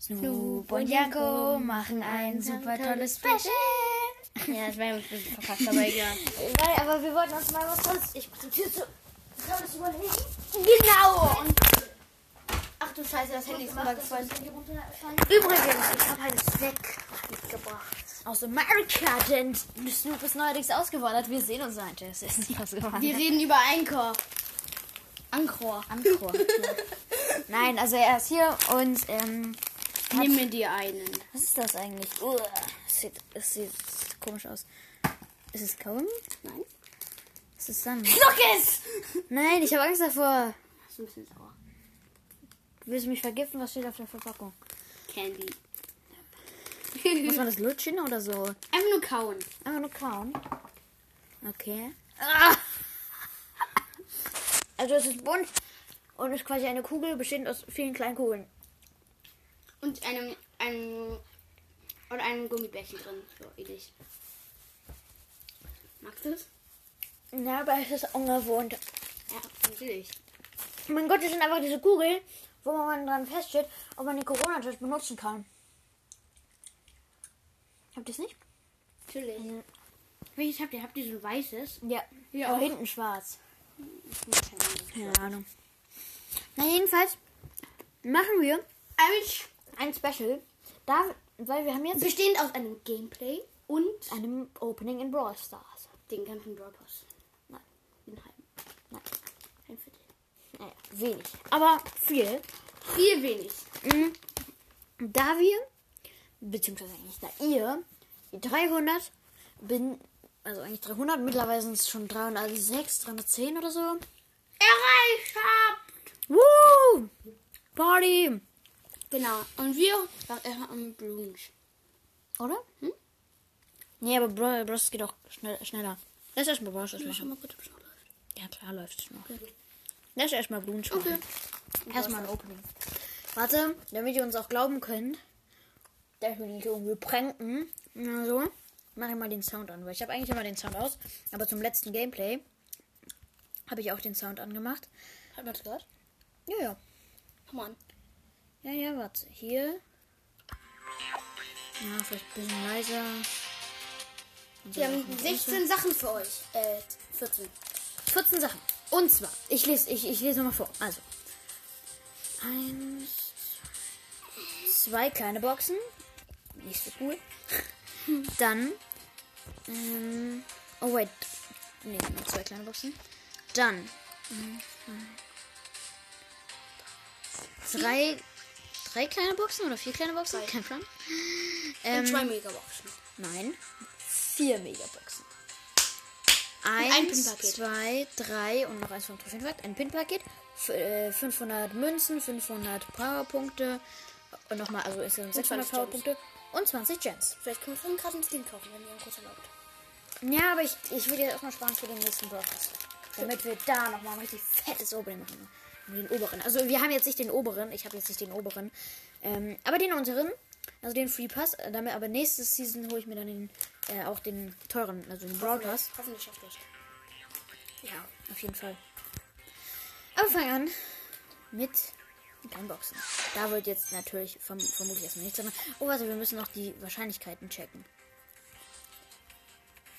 Snoop und Janko machen ein super tolles Special. Ja, das war ein bisschen verpasst, aber egal. Nein, aber wir wollten uns mal was Tolles. Ich präsentiere so. Tolles überlegen. Genau! Und Ach du Scheiße, das Handy ist runtergefallen. Übrigens, ich habe einen Snack mitgebracht. Aus Amerika, denn Snoop ist neuerdings ausgewandert. Wir sehen uns ein. Der ist nicht ausgewandert. Wir reden über Anchor. Anchor. Anchor. Nein, also er ist hier und ähm, Nimm mir dir einen. was ist das eigentlich? Uah, es sieht, es sieht komisch aus. Ist es Kaum? Nein. Was ist dann? Lockes! Nein, ich habe Angst davor. Das ist ein bisschen sauer. Willst du mich vergiften? Was steht auf der Verpackung? Candy. Muss man das lutschen oder so? Einfach nur kauen. Einfach nur kauen. Okay. Ah! Also es ist bunt und ist quasi eine Kugel bestehend aus vielen kleinen Kugeln. Und einem, einem, und einem Gummibärchen drin. So ähnlich. Magst du es? Ja, aber es ist ungewohnt. Ja, natürlich. Mein Gott, das sind einfach diese Kugeln, wo man dran feststeht, ob man den Corona-Test benutzen kann. Habt ihr es nicht? Natürlich. Welches habt ihr? Habt ihr so ein weißes? Ja. Ja, Aber hinten schwarz. Ja. Keine Ahnung. Na jedenfalls machen wir ein Special. Da, weil wir haben jetzt Bestehend aus einem Gameplay und einem Opening in Brawl Stars. den ganzen Brawl Pass. Nein. Den halben. Nein. Ein Viertel. Naja, wenig. Aber viel. Viel wenig. Mhm. Da wir, beziehungsweise eigentlich da ihr, die 300 bin, also eigentlich 300, mittlerweile sind es schon 306, 310 oder so. Erreicht habt! Woo! Party! Genau. Und wir äh, haben Blues. Oder? Hm? Nee, aber Brawl Bros geht auch schnell, schneller. Lass erstmal Schau machen. mal kurz, ob es noch läuft. Ja, klar läuft es noch. Lass erstmal Blumen Okay. machen. Erstmal ein Opening. Warte, damit ihr uns auch glauben könnt, dass wir nicht irgendwie pranken. Na so. Mach ich mal den Sound an, weil ich habe eigentlich immer den Sound aus. Aber zum letzten Gameplay habe ich auch den Sound angemacht. Hat man das gehört? Ja, ja. Komm an. Ja, ja, warte. Hier. Ja, vielleicht ein bisschen leiser. Wir haben Sachen. 16 Sachen für euch. Äh, 14. 14 Sachen. Und zwar, ich lese, ich, ich lese nochmal vor. Also, eins, zwei kleine Boxen. Nicht so cool. Dann, ähm, oh wait, nee, nur zwei kleine Boxen. Dann, zwei, drei, drei kleine Boxen oder vier kleine Boxen? Drei. Kein Plan. Und Ähm, zwei Megaboxen. Nein, vier Megaboxen. ein Eins, Pin-Paket. zwei, drei und noch eins vom Trophäenfakt. Ein Pin-Paket. F- äh, 500 Münzen, 500 Powerpunkte. Und nochmal, also insgesamt 600 20 Powerpunkte. Und 20 Gems. Vielleicht können wir von gerade einen Skin kaufen, wenn ihr einen kurz erlaubt. Ja, aber ich, ich würde jetzt erstmal sparen für den nächsten Broadcast. Damit wir da nochmal ein richtig fettes Opening machen. Den oberen. Also wir haben jetzt nicht den oberen. Ich habe jetzt nicht den oberen. Ähm, aber den unteren. Also den Free Pass. Äh, Damit, aber nächste Season hole ich mir dann den, äh, auch den teuren, also den Broad Pass. Hoffentlich schafft es. Ja, auf jeden Fall. Aber wir fangen an mit den kleinen Boxen. Da wird jetzt natürlich verm vermutlich erstmal nichts sein. Oh, warte, wir müssen noch die Wahrscheinlichkeiten checken.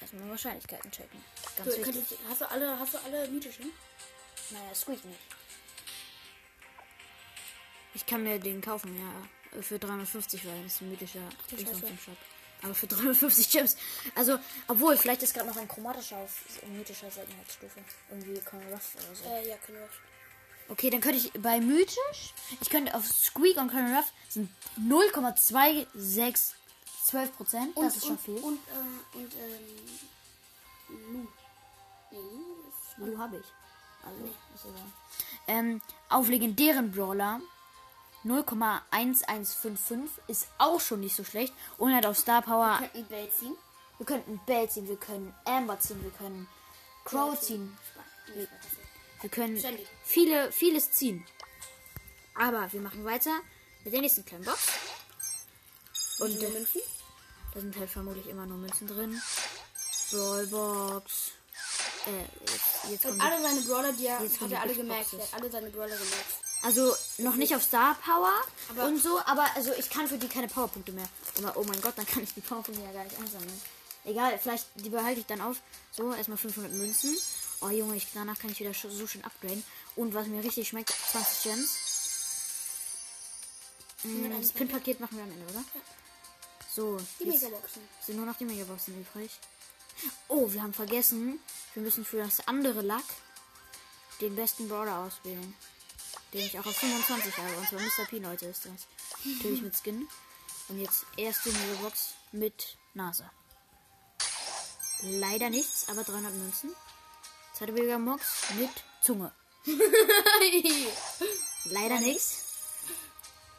Erstmal Wahrscheinlichkeiten checken. Ganz Du, wichtig. könntest, hast, du alle, hast du alle mythischen? Naja, Squeak nicht. Ich kann mir den kaufen, ja. Für 350, weil das ist ein mythischer du Dings Scheiße. im Shop. Aber für 350 Gems. Also, obwohl, vielleicht ist gerade noch ein chromatischer auf mythischer Seltenheitsstufe. Irgendwie Conor Ruff oder so. Äh, ja, wir auch. Okay, dann könnte ich bei mythisch, ich könnte auf Squeak und Conor Ruff sind 0,2612 Prozent. Das ist schon und, viel. Und, äh, und, ähm, Lu. Nee, Lu habe ich. Also, ist egal. Ähm, auf legendären Brawler 0,1155 ist auch schon nicht so schlecht. Und halt auf Star Power, Wir könnten Bell ziehen. wir könnten Bell ziehen, wir können Amber ziehen, wir können Crow ziehen, wir können viele, vieles ziehen. Aber wir machen weiter mit der nächsten kleinen Box. Und Und da, Münzen? da sind halt vermutlich immer nur Münzen drin. Brawlbox. Äh, jetzt, jetzt Und alle seine Brawler, die er Jetzt hat er alle gemerkt. Er hat alle seine Brawler gemerkt. Also noch nicht auf Star Power Aber- und so, aber also ich kann für die keine Powerpunkte mehr. Aber oh mein Gott, dann kann ich die Powerpunkte ja gar nicht einsammeln. Egal, vielleicht die behalte ich dann auf. So, erstmal 500 Münzen. Oh Junge, ich, danach kann ich wieder so schön upgraden. Und was mir richtig schmeckt, 20 Gems. Mm, Das Pin-Paket machen wir am Ende, oder? So, Die Megaboxen. sind nur noch die Megaboxen übrig. Oh, wir haben vergessen, wir müssen für das andere Lack den besten Brawler auswählen. Den ich auch auf 25 habe. Und zwar Mr. P, Leute, ist das. Natürlich mit Skin. Und jetzt erste Megabox mit Nase. Leider nichts, aber 300 Münzen. Zweite Megabox mit Zunge. Leider nichts.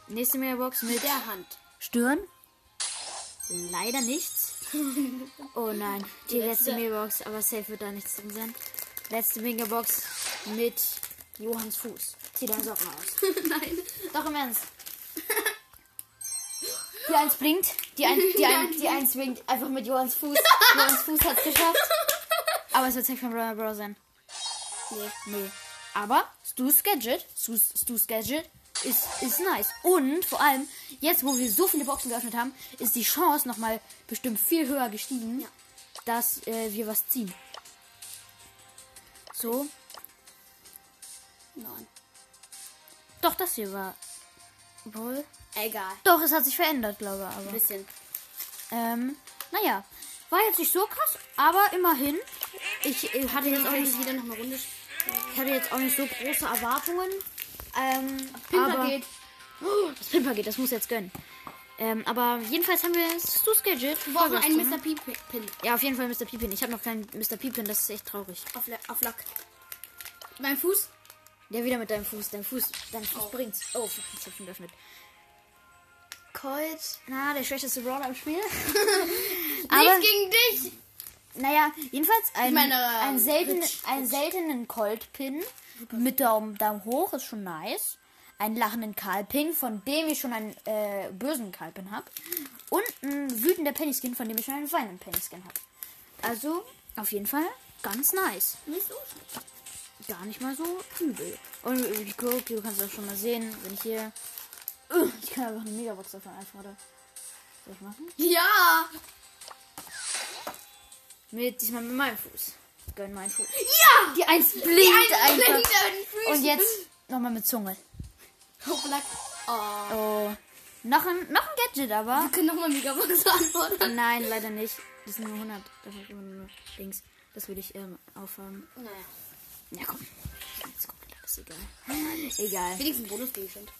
Nächste Megabox mit Der Hand. Stirn. Leider nichts. Oh nein, die letzte letzte. Megabox, aber safe wird da nichts drin sein. Letzte Megabox mit Johanns Fuß. Zieh deine Socken aus. Nein. Doch im Ernst. Die eins blinkt, die, ein, die, ein, die eins blinkt einfach mit Johanns Fuß. Johanns Fuß hat's geschafft. Aber es wird safe kein Brawler Bros sein. Nee. Nee. Aber Stu's Gadget, Stu's, Stu's Gadget ist, ist nice. Und vor allem, jetzt wo wir so viele Boxen geöffnet haben, ist die Chance nochmal bestimmt viel höher gestiegen, Ja. dass äh, wir was ziehen. So. Nein. Doch, das hier war. Obwohl. Egal. Doch, es hat sich verändert, glaube ich. Ein Aber. bisschen. Ähm, naja. War jetzt nicht so krass, aber immerhin. Ich äh, hatte jetzt auch nicht, ich wieder noch eine Runde ich hatte jetzt auch nicht so große Erwartungen. Ähm, Pin-Paket. Oh, das Pin-Paket, das muss jetzt gönnen. Ähm, aber jedenfalls haben wir Stu's Gadget. Wir brauchen einen ne? Mr. P-Pin. Ja, auf jeden Fall Mr. P-Pin. Ich habe noch keinen Mr. P-Pin, das ist echt traurig. Auf, auf Lack. Mein Fuß. Ja, wieder mit deinem Fuß. Dein Fuß, dein Fuß bringt's. Oh, fuck, ich hab schon geöffnet. Colt. Na, der schlechteste Brawler im Spiel. aber, Nichts gegen dich. naja, jedenfalls ein, meine, ein ähm, selten, Rich- einen seltenen Colt-Pin mit Daumen, Daumen hoch ist schon nice. Einen lachenden Karl-Pin, von dem ich schon einen äh, bösen Karl-Pin habe. Und ein wütender Penny-Skin, von dem ich schon einen weinenden Penny-Skin habe. Also, auf jeden Fall ganz nice. Nicht so schlecht. Gar nicht mal so übel. Und ich guck, du kannst das schon mal sehen, wenn ich hier. Ich kann einfach eine Megabox davon einfordern. Soll ich machen? Ja. Mit diesmal mit meinem Fuß. Gönn meinen Fuß. Ja. Die eins blinkt Die einfach. blinkt. Und jetzt nochmal mit Zunge. Lack. Oh. Oh. Noch ein, noch ein Gadget aber. Wir können nochmal Megabox antworten. Nein, leider nicht. Das sind nur 100. Das nur Dings. Das würde ich ähm, aufhaben. Naja. Ja, komm. Jetzt komplett alles egal. Egal. Wenigstens Bonusgegenstand.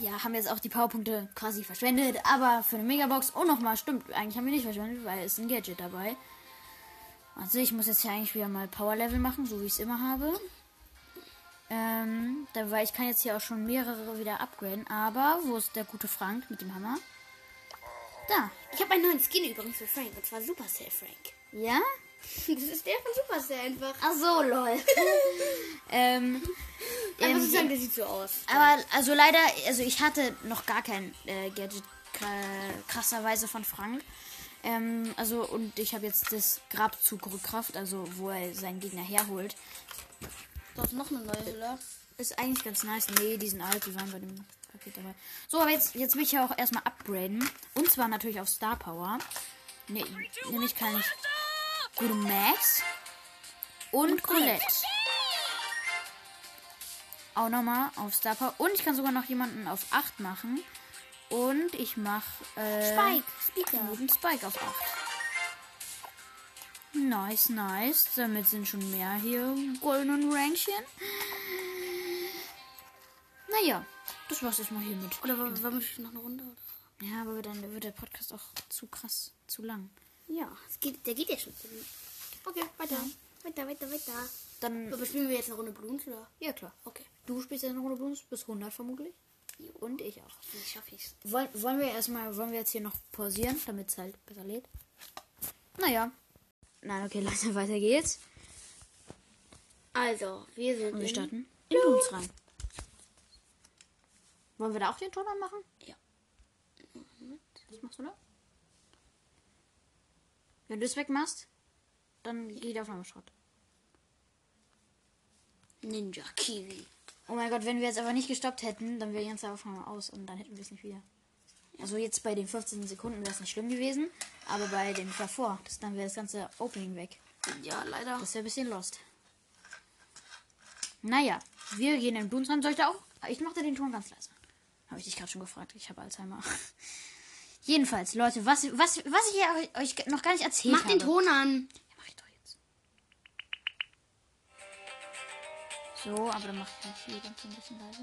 Ja, haben jetzt auch die Powerpunkte quasi verschwendet, aber für eine Megabox, oh nochmal, stimmt, eigentlich haben wir nicht verschwendet, weil es ein Gadget dabei. Also ich muss jetzt hier eigentlich wieder mal Power Level machen, so wie ich es immer habe. Ähm, da, weil ich kann jetzt hier auch schon mehrere wieder upgraden, aber wo ist der gute Frank mit dem Hammer? Da. Ich habe einen neuen Skin übrigens für Frank. Und zwar Supercell Frank. Ja? Das ist der von Supercell einfach. Ach so, lol. ähm, Aber ähm, sozusagen, der sieht so aus. Aber also leider, also ich hatte noch gar kein äh, Gadget kra- krasserweise von Frank. Ähm, also und ich habe jetzt das Grabzug Rückkraft, also wo er seinen Gegner herholt. Da ist noch eine neue, oder? Ist eigentlich ganz nice. Nee, die sind alt, die waren bei dem Paket dabei. So, aber jetzt, jetzt will ich ja auch erstmal upgraden. Und zwar natürlich auf Star Power. Ne, nämlich kann ich gute Max und Colette. Auch nochmal auf Star Power. Und ich kann sogar noch jemanden auf 8 machen. Und ich mache äh, Spike, Speaker. Guten Spike auf 8. Nice, nice. Damit sind schon mehr hier goldenen Rankchen. Naja, das war's erstmal hiermit. Oder wollen wir noch eine Runde? Oder? Ja, aber dann wird der Podcast auch zu krass, zu lang. Ja, es geht, der geht ja schon. Okay, weiter. Weiter, weiter, weiter. Dann, Aber spielen wir jetzt eine Runde Bloons, oder? ja klar. Okay. Du spielst ja eine Runde Blues bis 100 vermutlich. Und ich auch. Wie schaffe ich's? Wollen, wollen wir erstmal, wollen wir jetzt hier noch pausieren, damit es halt besser lädt? Naja. Nein, okay, Leute, weiter geht's. Also, wir sind Und wir in- starten in Blues rein. Wollen wir da auch den Ton anmachen? Ja. Was machst du da? Wenn du es wegmachst, dann geht die Aufnahme Schrott. Ninja Kiwi. Oh mein Gott, wenn wir jetzt aber nicht gestoppt hätten, dann wäre die ganze Aufnahme aus und dann hätten wir es nicht wieder. Also jetzt bei den 15 Sekunden wäre es nicht schlimm gewesen, aber bei dem davor, das, dann wäre das ganze Opening weg. Ja, leider. Das wäre ein bisschen lost. Naja, wir gehen in Boons rein. Soll ich da auch? Ich mache den Ton ganz leise. Habe ich dich gerade schon gefragt. Ich habe Alzheimer. Jedenfalls, Leute, was, was, was ich hier euch noch gar nicht erzählt Mach habe. den Ton an. Ja, mach ich doch jetzt. So, aber dann mache ich halt hier ganz so ein bisschen leise.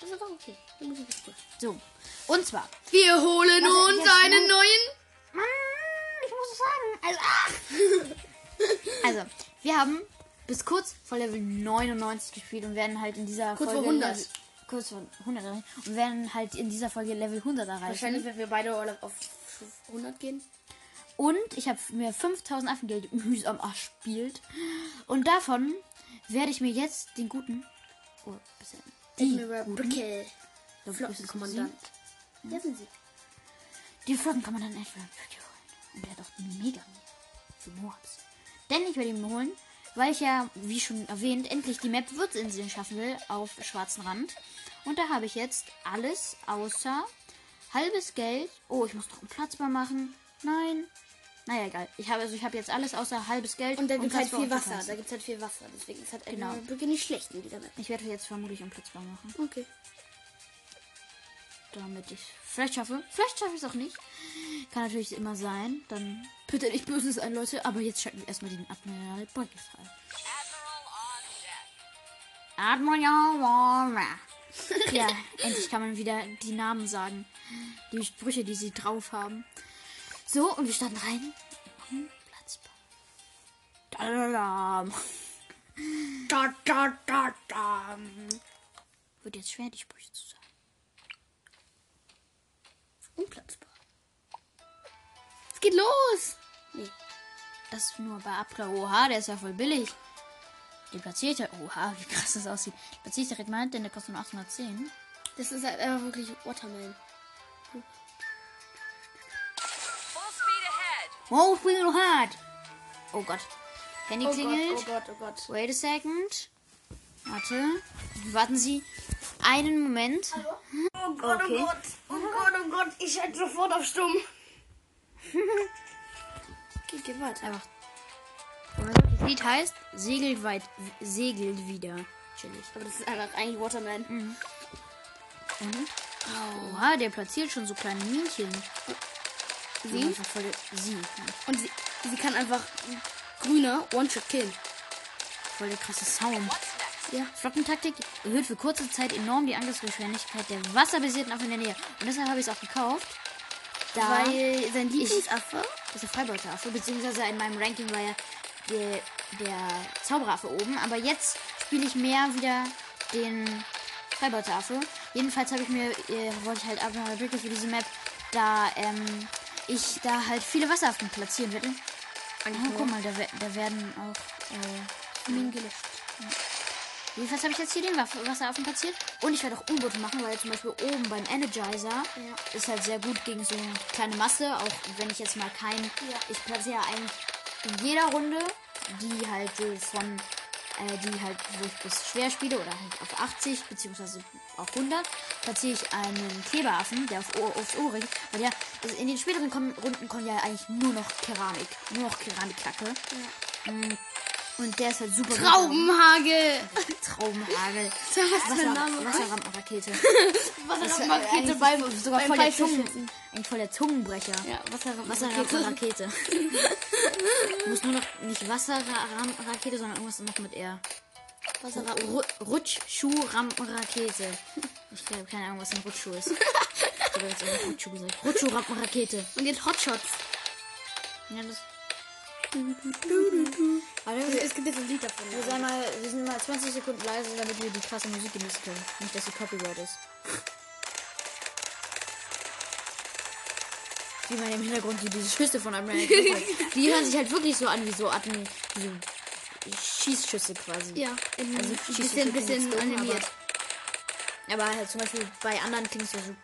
Das ist aber okay. Die Musik ist gut. So, und zwar. Wir holen uns einen neuen. Mann, ich muss es sagen. Also, also, wir haben bis kurz vor Level 99 gespielt und werden halt in dieser Kurz Folge vor 100. Kurz vor 100 erreichen und werden halt in dieser Folge Level 100 erreichen. Wahrscheinlich, wenn wir beide auf 100 gehen. Und ich habe mir 5000 Affengeld mühsam erspielt. Und davon werde ich mir jetzt den guten. Oh, bisschen. Die, Brickel. so, Flottenkommandant. Ja, sind sie. die Flottenkommandant holen. Und der hat auch mega für Moabs. Denn ich werde ihn holen, weil ich ja, wie schon erwähnt, endlich die Map Würzinseln schaffen will auf schwarzen Rand. Und da habe ich jetzt alles außer halbes Geld. Oh, ich muss doch einen Platzbar machen. Nein. Naja, egal. Ich habe also ich habe jetzt alles außer halbes Geld Und da gibt es halt Platz viel Wasser. Da gibt es halt viel Wasser. Deswegen ist halt Genau. Admiral Brickel nicht schlecht in dieser Map. Ich werde jetzt vermutlich einen Platzbar machen, Okay. Damit ich vielleicht schaffe. Vielleicht schaffe ich es auch nicht. Kann natürlich immer sein. Dann bitte nicht böse sein, Leute. Aber jetzt schalten wir erstmal den Admiral Brickel frei. Admiral Warner. ja, endlich kann man wieder die Namen sagen. Die Sprüche, die sie drauf haben. So, und wir starten rein. Da, da, da, da. Wird jetzt schwer, die Sprüche zu sagen. Unplatzbar. Es geht los. Nee. Das ist nur bei Abra. Oha, der ist ja voll billig. Den platziert er. Oha, wie krass das aussieht. Platziere ich direkt mal, denn der kostet nur 810. Das ist halt einfach wirklich Watermelon. Full speed ahead. Oh. Oh Gott. Handy Oh klingelt. Gott, oh Gott, oh Gott. Wait a second. Warte. Warten Sie einen Moment. Oh Gott, Okay. oh Gott. Oh Gott, oh Gott. Ich schalte sofort auf stumm. okay, geh weiter. Einfach. Das Lied heißt Segelt weit, segelt wieder. Chillig. Aber das ist einfach eigentlich Watermelon. Oha, der platziert schon so kleine Minchen. Voll der- Sie. Und sie, sie kann einfach grüner One-Shot killen. Voll der krasse Sound. Ja. Flottentaktik erhöht für kurze Zeit enorm die Angriffsgeschwindigkeit der wasserbasierten Affen in der Nähe. Und deshalb habe ich es auch gekauft. Da Weil sein Lieblingsaffe. ist der Freibeutaffe, beziehungsweise in meinem Ranking war ja der, der Zauberaffe oben. Aber jetzt spiele ich mehr wieder den Freibeutaffe. Jedenfalls habe ich mir, äh, wollte ich halt Admiral Brickel für diese Map, da ähm, ich da halt viele Wasseraffen platzieren werde. Oh, guck mal, da, da werden auch äh, Minen gelöscht. Jedenfalls habe ich jetzt hier den Wasseraffen platziert. Und ich werde auch U-Boote machen, weil zum Beispiel oben beim Energizer ist halt sehr gut gegen so eine kleine Masse. Auch wenn ich jetzt mal kein. Ich platziere ja eigentlich in jeder Runde, die halt so von. Äh, die halt, wo ich bis schwer spiele oder halt auf 80 beziehungsweise auf 100, platziere ich einen Kleberaffen, der auf, Ohr- aufs Ohr richtet. Weil ja, also in den späteren Runden kommt ja eigentlich nur noch Keramik. Nur noch Keramikkacke. Mm. Und der ist halt super. Traubenhagel. Traubenhagel. Da hast Wasser, Namen. Wasserrampenrakete. Wasserrampenrakete beim, sogar beim voll der. Zungen, eigentlich voll der Zungenbrecher. Ja, Wasserrampenrakete. Wasserrampenrakete. Muss nur noch nicht Wasserrampenrakete, sondern irgendwas noch mit R. Wasserrampen. Ru Rutschschuhrampenrakete. Ich glaube, keine Ahnung, was ein Rutschschuh ist. Ich habe jetzt Rutschschuh gesagt. Rutschschuhrampenrakete. Und jetzt Hotshots. Ja, das. Also, es gibt jetzt ein Lied davon. Wir sind, mal, wir sind mal 20 Sekunden leise, damit wir die krasse Musik genießen können. Nicht, dass sie Copyright ist. Wie man im Hintergrund die, diese Schüsse von hat. Die hören sich halt wirklich so an wie so Atem, wie so Schießschüsse quasi. Ja, in, Also, ein bisschen, so bisschen animiert. Aber halt zum Beispiel bei anderen klingt es ja so.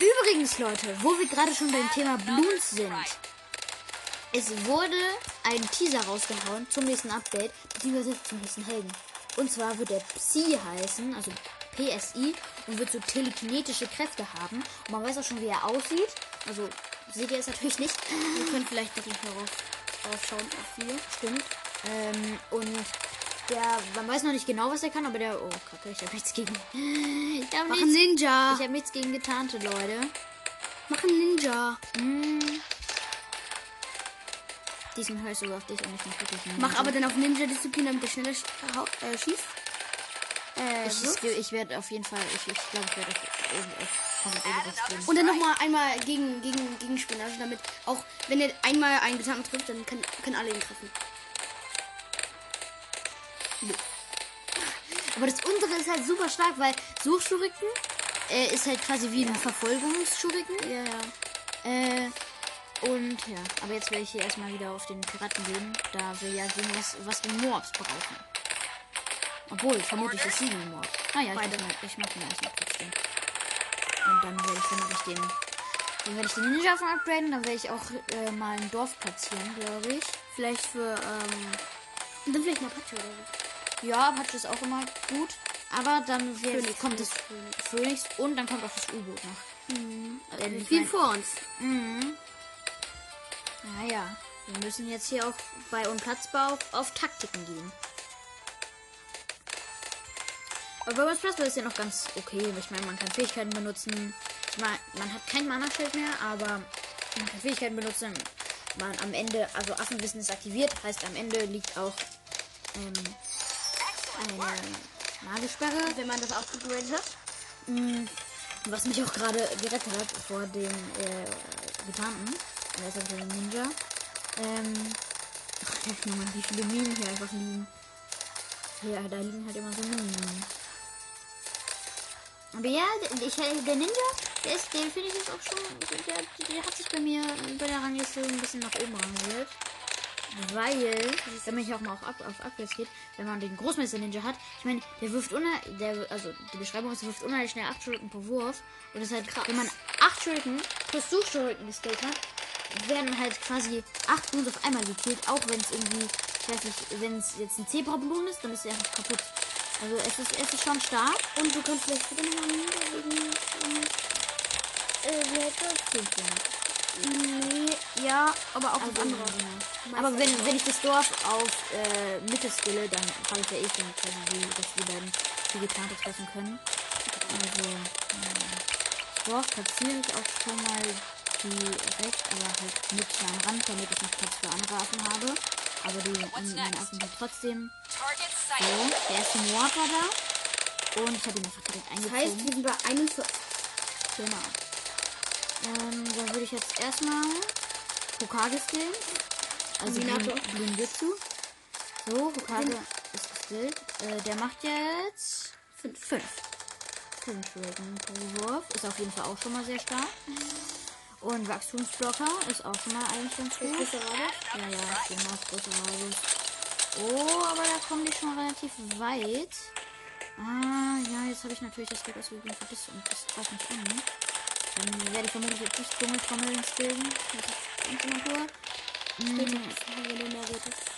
Übrigens, Leute, wo wir gerade schon beim Thema Bloons sind. Es wurde einen Teaser rausgehauen zum nächsten Update, beziehungsweise zum nächsten Helden. Und zwar wird der Psi heißen, also PSI, und wird so telekinetische Kräfte haben. Und man weiß auch schon, wie er aussieht. Also seht ihr es natürlich nicht. Wir können vielleicht doch nicht mehr rauf, raufschauen auf wir. Stimmt. Ähm, und der, man weiß noch nicht genau, was er kann, aber der, oh Kacke, ich habe nichts gegen. Ich habe Mach nichts, Ninja. ich hab nichts gegen getarnte Leute. Mach einen Ninja. Hm. Diesen höre ich sogar auf dich und ich mach wirklich einen Mach Ninja. aber dann auf Ninja-Disziplin, damit der schneller sch- äh, schießt. Äh, Ich, so. ich, werde auf jeden Fall, ich, ich glaube, ich werde auf. Und dann nochmal einmal gegen, gegen, gegen spielen. Also damit auch, wenn er einmal einen Getanken trifft, dann kann, können alle ihn treffen. Aber das unsere ist halt super stark, weil Suchschuriken äh, ist halt quasi wie ein Verfolgungsschuriken. Ja, ja. Äh, und ja, aber jetzt werde ich hier erstmal wieder auf den Piraten gehen, da wir ja sehen, was, was die Mobs brauchen. Obwohl, vermutlich ist sie ein Mob. Naja, ich mach, mal, ich mach den erstmal trotzdem. Und dann werde ich vermutlich den. Dann werde ich den Ninja von upgraden, dann werde ich auch äh, mal ein Dorf platzieren, glaube ich. Vielleicht für, ähm, und dann vielleicht eine Apache oder so. Ja, Apache ist auch immer gut. Aber dann Phoenix, kommt das Phoenix und dann kommt auch das U-Boot noch. Äh, ich Viel vor uns. Mhm. Naja, wir müssen jetzt hier auch bei Unplatzbau auf, auf Taktiken gehen. Aber bei Unplatzbau ist ja noch ganz okay. Ich meine, man kann Fähigkeiten benutzen. Ich meine, man hat kein Mana-Schild mehr, aber man kann Fähigkeiten benutzen. Man am Ende, also Affenwissen ist aktiviert, heißt am Ende liegt auch ähm, eine Magiesperre. Wenn man das aufgegradet hat. Mm, Was mich auch gerade gerettet hat vor dem äh, Getarnten. Er ist also ein Ninja. Ähm. Ach, Mann, wie viele Minen hier einfach liegen. Ja, da liegen halt immer so Minen. Aber ja, der, ich, der Ninja, der ist, den finde ich jetzt auch schon, der, der hat sich bei mir bei der Rangliste ein bisschen nach oben rangiert. Weil, wenn man hier auch mal auf, Up- auf Upgrades geht, wenn man den Großmeister Ninja hat, ich meine, der wirft unter, der, also die Beschreibung ist, der wirft unheimlich schnell 8 Schuriken pro Wurf. Und das ist halt, wenn man 8 Schuriken plus Suchschuriken geskillt hat, werden halt quasi 8 Moves auf einmal gekillt, auch wenn es irgendwie, ich weiß nicht, wenn es jetzt ein Zebra-Ballon ist, dann ist er einfach kaputt. Also es ist, es ist schon stark. Und du kannst vielleicht wieder nochmal wegen, ähm, Äh, wie heißt das? Nee, ja, aber auch Also, auf andere. ja. Aber wenn, wenn ich das Dorf auf äh, Mitte skille, dann habe ich ja eh schon quasi, wie, dass die beiden die Getarnte treffen können. Also, das Dorf platziere ich auch schon mal direkt, aber halt mit am Rand, damit ich noch Platz für andere Affen habe. Aber die meine Affen sind trotzdem so. Der erste Mord war da. Und ich habe ihn einfach direkt Das eingezogen. heißt, wir sind bei 41. Genau. Ähm, dann würde ich jetzt erstmal Hokage skillen. Also Minato. Blinjutsu. So, Hokage ist geskillt. Äh, der macht jetzt 5. 5. 5 Rating pro Wurf. Ist auf jeden Fall auch schon mal sehr stark. Und Wachstumsblocker ist auch schon mal eigentlich ganz gut. Ja, ja, genau, das große Radius. Oh, aber da kommen die schon relativ weit. Ah, ja, jetzt habe ich natürlich das Geld ausgegeben für das und das greift mich an. Dann werde ich vermutlich jetzt nicht Dschungeltrommeln skillen. Das ist Natur. Redest.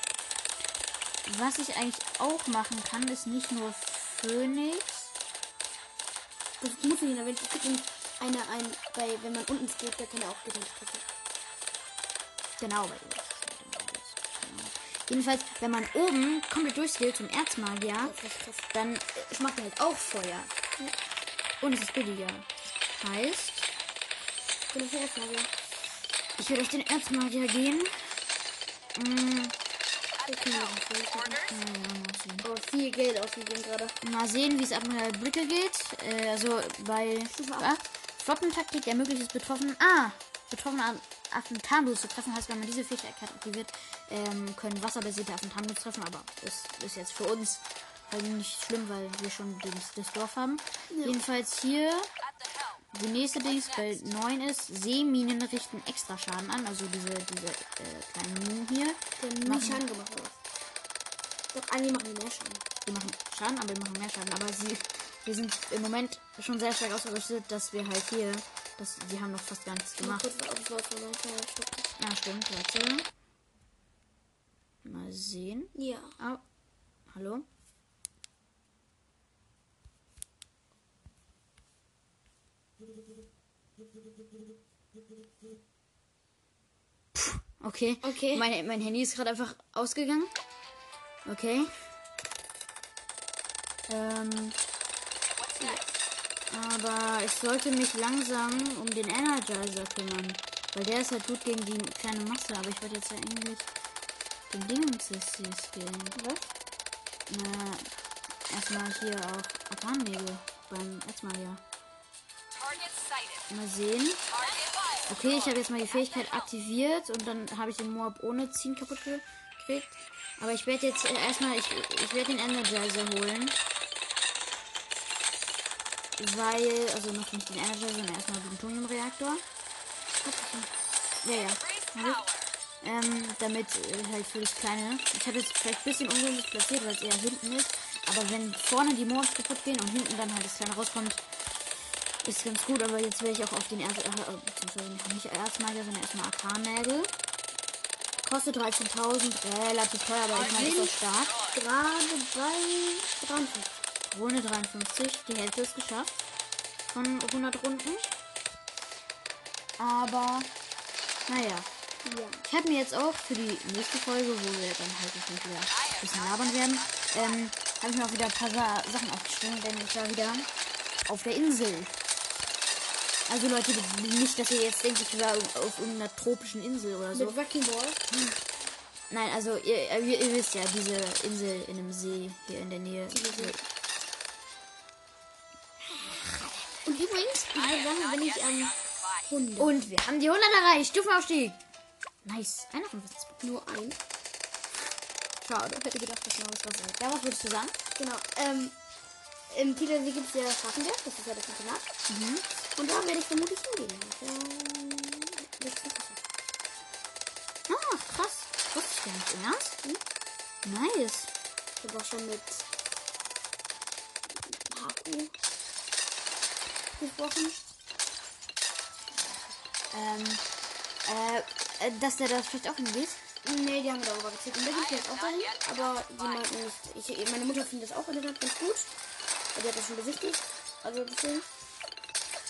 Was ich eigentlich auch machen kann, ist nicht nur Phoenix. Das muss ich nicht erwähnen. Es gibt nämlich eine, ein, bei, wenn man unten geht, da kann er auch Gedanken treffen. Genau, bei dir. Genau. Jedenfalls, wenn man oben komplett durchskillt zum Erzmagier, dann äh, macht er halt auch Feuer. Und es ist billiger. Heißt, Ich bin auf der Erstmagie. ich werde auf den Erzmagier gehen. Mm, Aber viel Geld ausgegeben gerade. mal sehen, wie es Admiral Bricke geht. Äh, also bei ah, Flottentaktik ermöglicht es betroffenen. Ah! Betroffene Affen tarnlos zu treffen, heißt, wenn man diese Fähigkeit aktiviert, ähm, können wasserbasierte Affen tarnlos treffen, aber das ist jetzt für uns halt nicht schlimm, weil wir schon den, das Dorf haben. Jedenfalls hier. Die nächste Dings bei 9 ist, Seeminen richten extra Schaden an. Also diese, diese äh, kleinen Minen hier. Hat nie Schaden gemacht was? Doch, eigentlich machen die mehr Schaden. Die machen Schaden, aber die machen mehr Schaden. Aber sie, wir sind im Moment schon sehr stark ausgerüstet, dass wir halt hier, dass die haben noch fast gar nichts gemacht. Ja, stimmt, warte. Mal sehen. Ja. Au. Hallo? Puh, Okay. Okay. Mein, mein Handy ist gerade einfach ausgegangen. Okay. Ähm, aber ich sollte mich langsam um den Energizer kümmern. Weil der ist halt gut gegen die kleine Masse. Aber ich wollte jetzt ja eigentlich den Dingens jetzt hier skillen. Was? Na, erstmal hier auch Arkanebel beim. Target sighted. Mal sehen. Okay, ich habe jetzt mal die Fähigkeit aktiviert und dann habe ich den Moab ohne Ziehen kaputt gekriegt. Aber ich werde jetzt äh, erstmal, ich, ich werde den Energizer holen. Weil, also noch nicht den Energizer, sondern erstmal den Plutoniumreaktor. Ja, ja. Ähm, damit äh, halt für das kleine. Ich habe jetzt vielleicht ein bisschen ungünstig platziert, weil es eher hinten ist. Aber wenn vorne die Mobs kaputt gehen und hinten dann halt das kleine rauskommt, ist ganz gut. Aber jetzt werde ich auch auf den ersten, äh, beziehungsweise nicht Erzmagier, sondern erstmal Arkannägel. Kostet 13.000, relativ teuer, aber ich meine, ist auch stark. Gerade bei 53. Runde 53, die Hälfte ist geschafft. Von 100 Runden. Aber, naja. Ja. Ich habe mir jetzt auch für die nächste Folge, wo wir dann halt nicht wieder ein bisschen labern werden, ähm, habe ich mir auch wieder ein paar Sa Sachen aufgeschrieben, denn ich war wieder auf der Insel. Also Leute, nicht, dass ihr jetzt denkt, ich war auf irgendeiner tropischen Insel oder so. Mit Wrecking Ball. Nein, also ihr, ihr, ihr wisst ja, diese Insel in einem See hier in der Nähe. Und übrigens, ich würde sagen, wenn ich am 100 Und wir haben die 100 erreicht. Stufenaufstieg. Nice. Einer von uns. nur ein. Schade. Hätte gedacht, dass noch was ist. Ja, was würdest du sagen? Genau. Ähm, Im Titel gibt es ja Schaffenberg, das ist ja das Internat. Mhm. Und da werde ich vermutlich hingehen. Ah, krass. Wusste ich gar nicht. Im Ernst? Nice. Ich auch schon mit Haku gesprochen. Ähm, äh, äh, dass der da vielleicht auch hingeht? Nee, die haben darüber gezählt. Und es jetzt auch dahin, aber die meinten nicht. Ich, meine Mutter findet das auch Internat ganz gut. Die hat das schon besichtigt. Also deswegen.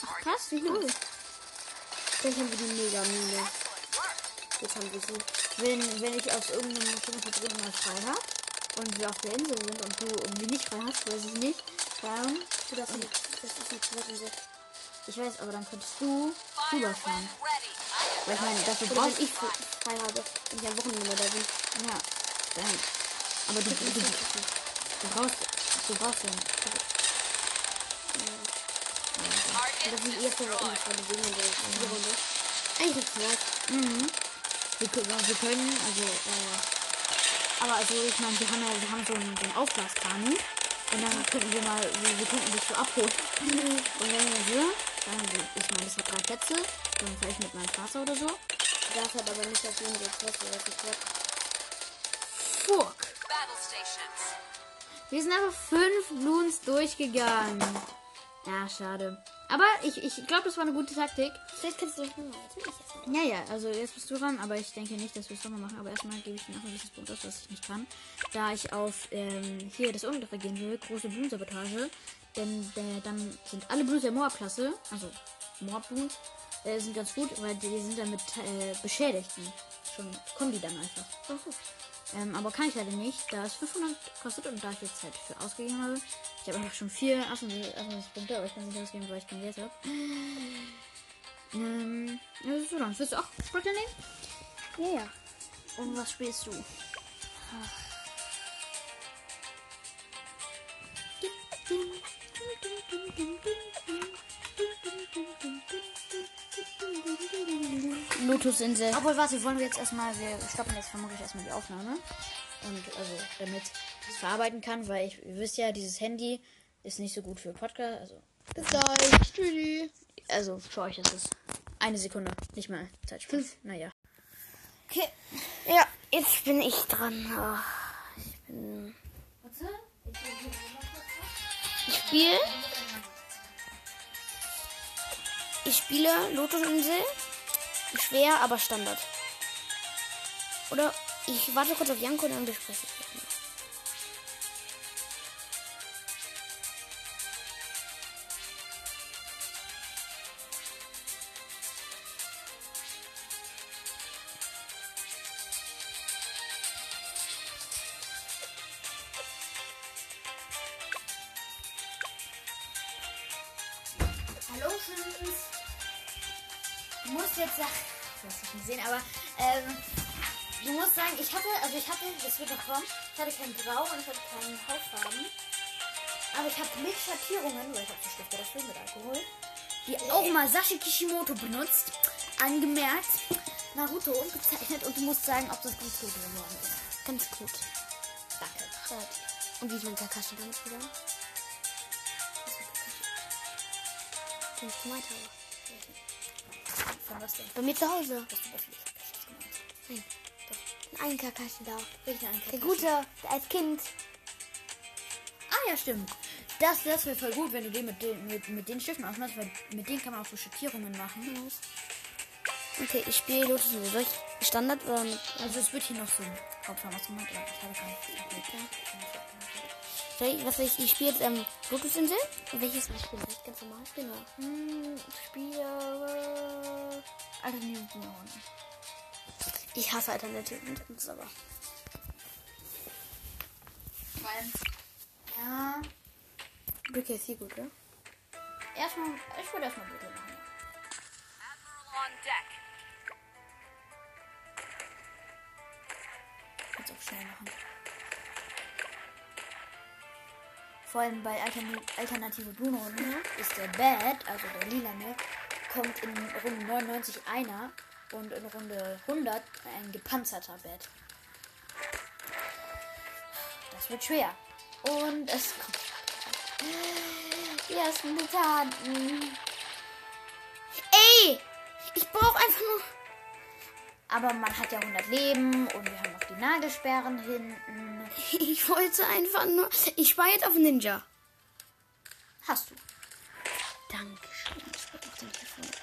Ach, krass, wie cool. Vielleicht haben wir die Mega-Mine. Jetzt haben wir sie. Wenn, wenn ich aus irgendeinem komischen Grund mal frei habe und wir auf der Insel sind und du irgendwie nicht frei hast, weiß ich nicht, dann, Du darfst nicht. Das ist eine Privatinsel. ich weiß, aber dann könntest du rüberfahren. Weil ich meine, dafür Oder wenn brauchst ich frei habe, wenn ich am Wochenende da bin. Ja, dann. Aber du, du, du, du brauchst, du brauchst ja Das für destroyed. ungefähr Bewegungen so in die Runde. Eigentlich ist es nice. Mhm. Wir, können- wir können, also, äh, aber also ich meine, wir haben ja, wir haben so einen, so einen Aufblaskanu und dann könnten wir mal, wir, wir könnten dich so abholen. Und wenn wir so, dann, ich meine, das hat drei Plätze, dann vielleicht mit meinem Vater oder so. Das hat aber nicht auf jeden Fall Klasse, das ist Quatsch. Fuck. Battle stations. Wir sind aber fünf Bloons durchgegangen. Ja, schade. Aber ich, ich glaube, das war eine gute Taktik. Vielleicht kannst du das nochmal. Ja, ja, also jetzt bist du dran, aber ich denke nicht, dass wir es nochmal machen. Aber erstmal gebe ich noch ein bisschen Punkt aus, was ich nicht kann. Da ich auf ähm, hier das Unglück gehen will, große Blumensabotage. Denn äh, dann sind alle Blues der Moab-Klasse, also Moab-Blues, äh, sind ganz gut, weil die sind dann mit äh, Beschädigten. Schon kommen die dann einfach. Ähm, aber kann ich leider nicht, da es 500 kostet und da ich jetzt halt für ausgegeben habe. Ich habe einfach schon vier 78 Punkte, aber ich kann nicht ausgeben, weil ich kein Geld habe. Ähm, ja, so dann. Willst du auch Sprockler nehmen? Ja, ja. Und was spielst du? Lotusinsel. Obwohl, warte, wollen wir jetzt erstmal, wir stoppen jetzt vermutlich erstmal die Aufnahme. Und also, damit ich es verarbeiten kann, weil ich, ihr wisst ja, dieses Handy ist nicht so gut für Podcast. Also, Bis gleich. Tschüssi. also für euch ist es eine Sekunde, nicht mal Zeitsprung. Naja. Okay. Ja, jetzt bin ich dran. Ach, ich bin. Ich spiele. Ich spiele Lotusinsel. Schwer, aber Standard. Oder? Ich warte kurz auf Janko, dann bespreche ich das wird noch kommen, ich hatte kein Grau und ich hatte keinen Hautfarben. Aber ich habe mit Schattierungen, weil ich habe die Stifte dafür mit Alkohol, die auch mal Sashi Kishimoto benutzt, angemerkt, Naruto umgezeichnet und du musst sagen, ob das ganz gut geworden ist. Ganz gut. Danke. Und wie ist mein Kakashi damit gegangen? Den ich gemeint habe. Von was denn? Bei mir zu Hause. Hast du gemeint? Nein. Ein Kakashi da. Einen Der Kakashi? gute, als Kind. Ah ja, stimmt. Das, das wäre voll gut, wenn du den mit den, mit, mit den Stiften ausmachst, weil mit denen kann man auch so Schattierungen machen. Okay, ich spiele Lotus ich Standard oder mit. Also es wird hier noch so Hauptfarben ausgemacht, aber ich habe keinen. Ich, was ich? Ich spiele jetzt ähm, Lotus Insel. Und welches ich spielen? Soll ich ganz normal spielen? Oder? Hm, ich spiele. Alter, nee, Ich hasse Alternativen. Das ist aber. Weil. Ja. Bricky ist hier gut, oder? Erstmal. Ich würde erstmal Boote machen. Kannst auch schnell machen. Vor allem bei Altern Alternative Bruno ne, ist der Bad, also der lilane, kommt in Runde 99 einer und in Runde 100 ein gepanzerter Bad. Das wird schwer. Und es kommt. Die ersten Mutanten. Ey! Ich brauche einfach nur. Aber man hat ja 100 Leben und wir haben noch die Nagelsperren hinten. Ich wollte einfach nur. Ich spare jetzt auf Ninja. Hast du. Dankeschön. Auch den Telefon.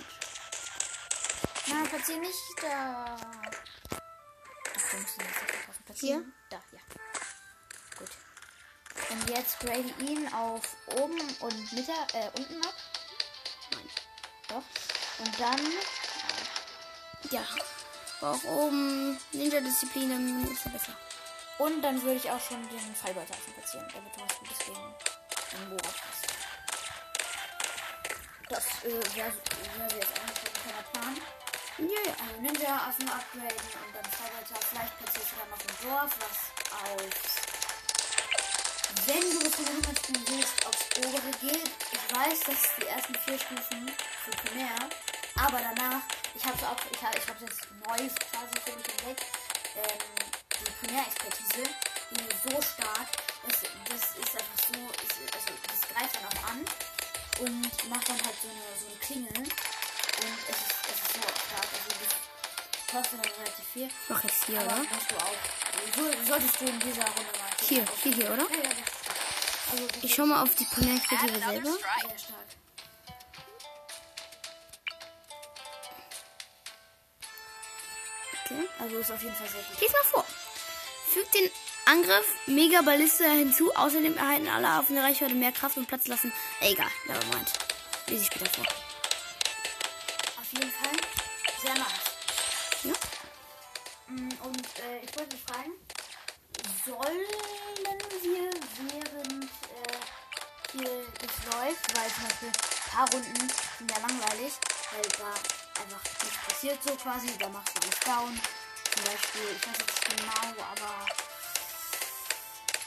Na, platzier nicht da. Ach, du musst ihn jetzt nicht verkaufen. Platzieren. Da, ja. Gut. Und jetzt grade ihn auf oben und Mitte, äh, unten ab. Nein. Doch. Und dann. Ja. Auch oben Ninja-Disziplin ist besser. Und dann würde ich auch schon den Fallbeuteifen platzieren. Der wird was Gutes gegen den Morat passt. Das äh, wäre wär jetzt eigentlich ein kleiner Plan. Ja. Also Ninja-Affen upgraden und dann Fallbeuteifen. Vielleicht du dann noch ein Dorf, was auf. Wenn du es mit 100 spielen willst, aufs obere geht. Ich weiß, dass die ersten vier Stufen für Primär, aber danach, ich habe auch, ich habe ich hab jetzt Neues quasi für mich entdeckt, ähm, die Primärexpertise, die ist so stark, das, das ist einfach so, ist, also das greift dann auch an und macht dann halt so eine, so eine Klingel und es ist, es ist so stark, also das kostet dann relativ viel. Mach jetzt hier, Aber oder? du auch, so, solltest du in dieser Runde mal Hier, hier, hier, oder? ja, ja. Also Ich schau mal auf die another selber. sehr stark. Okay. Also ist auf jeden Fall sehr gut. Lies mal vor. Fügt den Angriff Mega Ballista hinzu. Außerdem erhalten alle auf eine Reichweite mehr Kraft und Platz lassen. Egal, nevermind. Lese ich später vor. Äh, ich wollte fragen, sollen wir während äh, hier das läuft, weil zum Beispiel ein paar Runden sind ja langweilig, weil da einfach nichts passiert so quasi, da machst du alles down. Zum Beispiel, ich weiß jetzt nicht genau, aber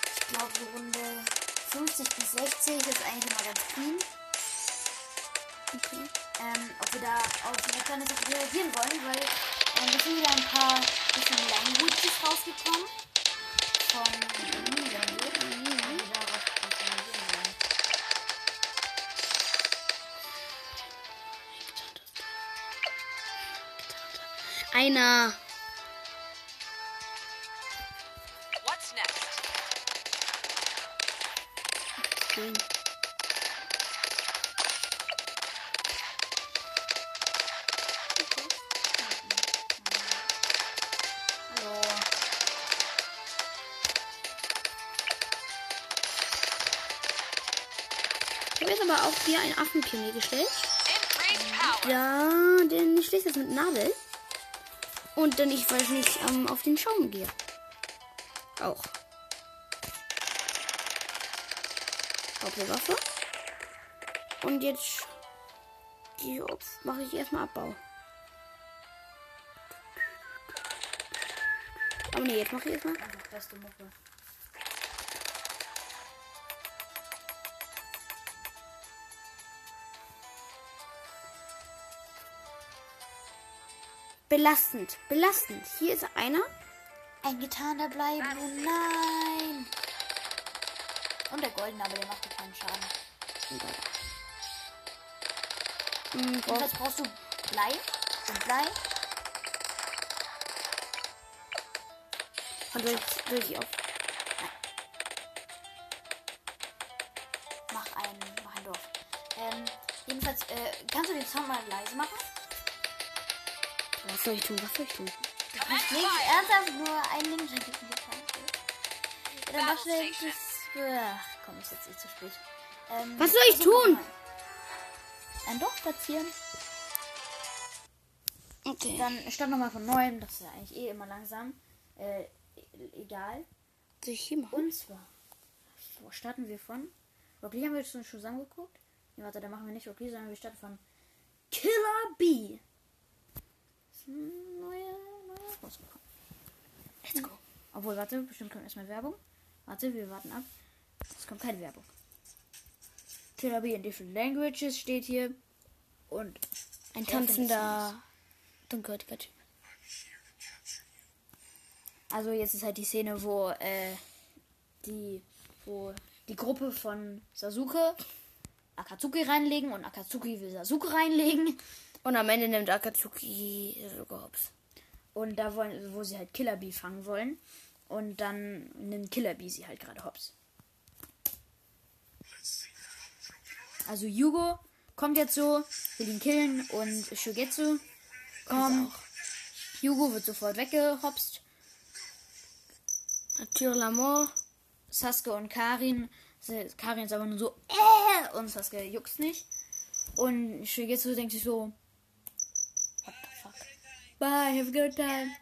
ich glaube so Runde 50 bis 60 ist eigentlich immer ganz clean. Okay. ähm, ob wir da auf kleine Sache reagieren wollen, weil ähm, es sind wieder ein paar bisschen Languages rausgekommen. Von. Einer. Einen Affen hier gestellt. Ja, den ich schließe jetzt mit Nadel. Und dann ich weiß nicht ähm, auf den Schaum gehe. Auch. Doppelwaffe. Und jetzt mache ich erstmal Abbau. Aber nee, jetzt mache ich erstmal. Einfach Belastend. Belastend. Hier ist einer. Ein getaner Bleiben. Oh nein. Und der goldene, aber der macht dir keinen Schaden. Hm, boah. Jedenfalls brauchst du Blei und Blei. Und soll ich auf. Mach ein, mach ein Dorf. Ähm, jedenfalls, äh, kannst du den Sound mal leise machen? Was soll ich tun? Was soll ich tun? Nicht ernsthaft nur ein Link schicken. Ja, dann mach schnell das. Ach, komm, ist jetzt eh zu spät. Ähm, Was soll ich versuch tun? Ein Dorf platzieren. Okay. Dann statt nochmal von neuem. Das ist ja eigentlich eh immer langsam. Äh, e- egal. Und zwar, wo starten wir von? Rocky haben wir schon zusammengeguckt. Nee, warte, da machen wir nicht Rocky, sondern wir starten von Killer B. Neuer, neuer rausgekommen. Let's go. Obwohl, warte, bestimmt kommt erstmal Werbung. Warte, wir warten ab. Es kommt keine Werbung. B in different languages steht hier. Und Ein tanzender dunkelhäutiger Typ. Also jetzt ist halt die Szene, wo äh, die, wo die Gruppe von Sasuke Akatsuki reinlegen und Akatsuki will Sasuke reinlegen. Und am Ende nimmt Akatsuki sogar hops. Und da wollen, wo sie halt Killer Bee fangen wollen. Und dann nimmt Killer Bee sie halt gerade hops. Also Yugo kommt jetzt so, will ihn killen und Shugetsu kommt. Yugo wird sofort weggehopst. Tür Lamor. Sasuke und Karin. Karin ist aber nur so, äh, und Sasuke juckt's nicht. Und Shigetsu denkt sich so. Bye, have a good time.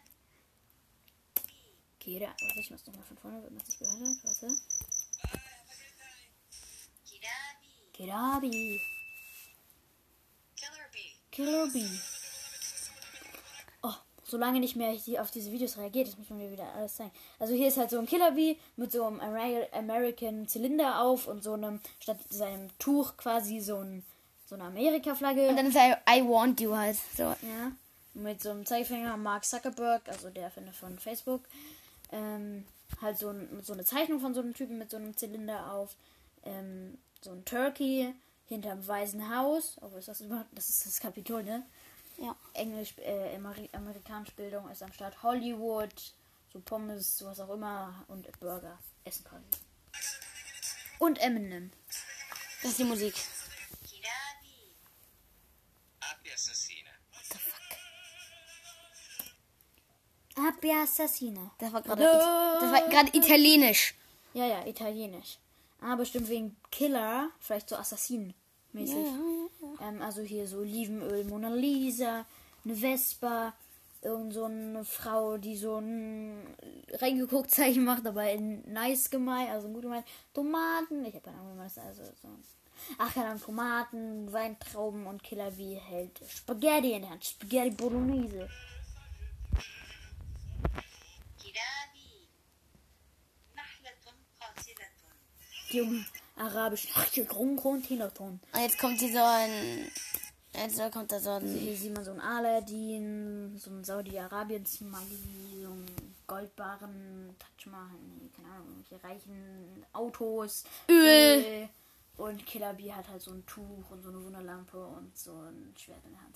Okay, da, warte, ich mach's nochmal von vorne, wenn man es nicht gehört hat. Warte. Kirabi. Killer bee. Killer Bee. Oh, solange nicht mehr ich die auf diese Videos reagiert, das muss man mir wieder alles zeigen. Also hier ist halt so ein Killer Bee mit so einem Ameri American Zylinder auf und so einem, statt seinem Tuch quasi so, ein, so eine Amerika-Flagge. Und dann ist er I want you halt. So. Ja, mit so einem Zeigefinger Mark Zuckerberg, also der Erfinder von Facebook. Ähm, halt so, ein, so eine Zeichnung von so einem Typen mit so einem Zylinder auf. Ähm, so ein Turkey hinterm Weißen Haus. Oh, was ist das überhaupt? Das ist das Kapitol, ne? Ja. Englisch, äh, Ameri amerikanische Bildung ist am Start. Hollywood, so Pommes, was auch immer und Burger essen quasi. Und Eminem. Das ist die Musik. Assassina. Abbia Assassina. Das war gerade das war gerade italienisch. Ja, ja, italienisch. Ah, bestimmt wegen Killer, vielleicht so Assassinen-mäßig. Ähm, also hier so Olivenöl, Mona Lisa, eine Vespa, irgend so eine Frau, die so ein reingeguckt Zeichen macht, aber in nice gemeint, also gut gemeint. Tomaten, ich habe keine Ahnung, was das also so. Ach, keine Ahnung, Tomaten, Weintrauben und Killer wie hält Spaghetti in der Hand, Spaghetti Bolognese. Jungen arabisch. Ach, hier Grund Hinterton. Und jetzt kommt hier so ein. Jetzt kommt da so ein. Hier sieht man so ein Aladdin, so ein Saudi-Arabien-Smiley, so ein Goldbarren, Touch machen, keine Ahnung, hier reichen Autos. Öl. Äh, und Killer Bee hat halt so ein Tuch und so eine Wunderlampe und so ein Schwert in der Hand.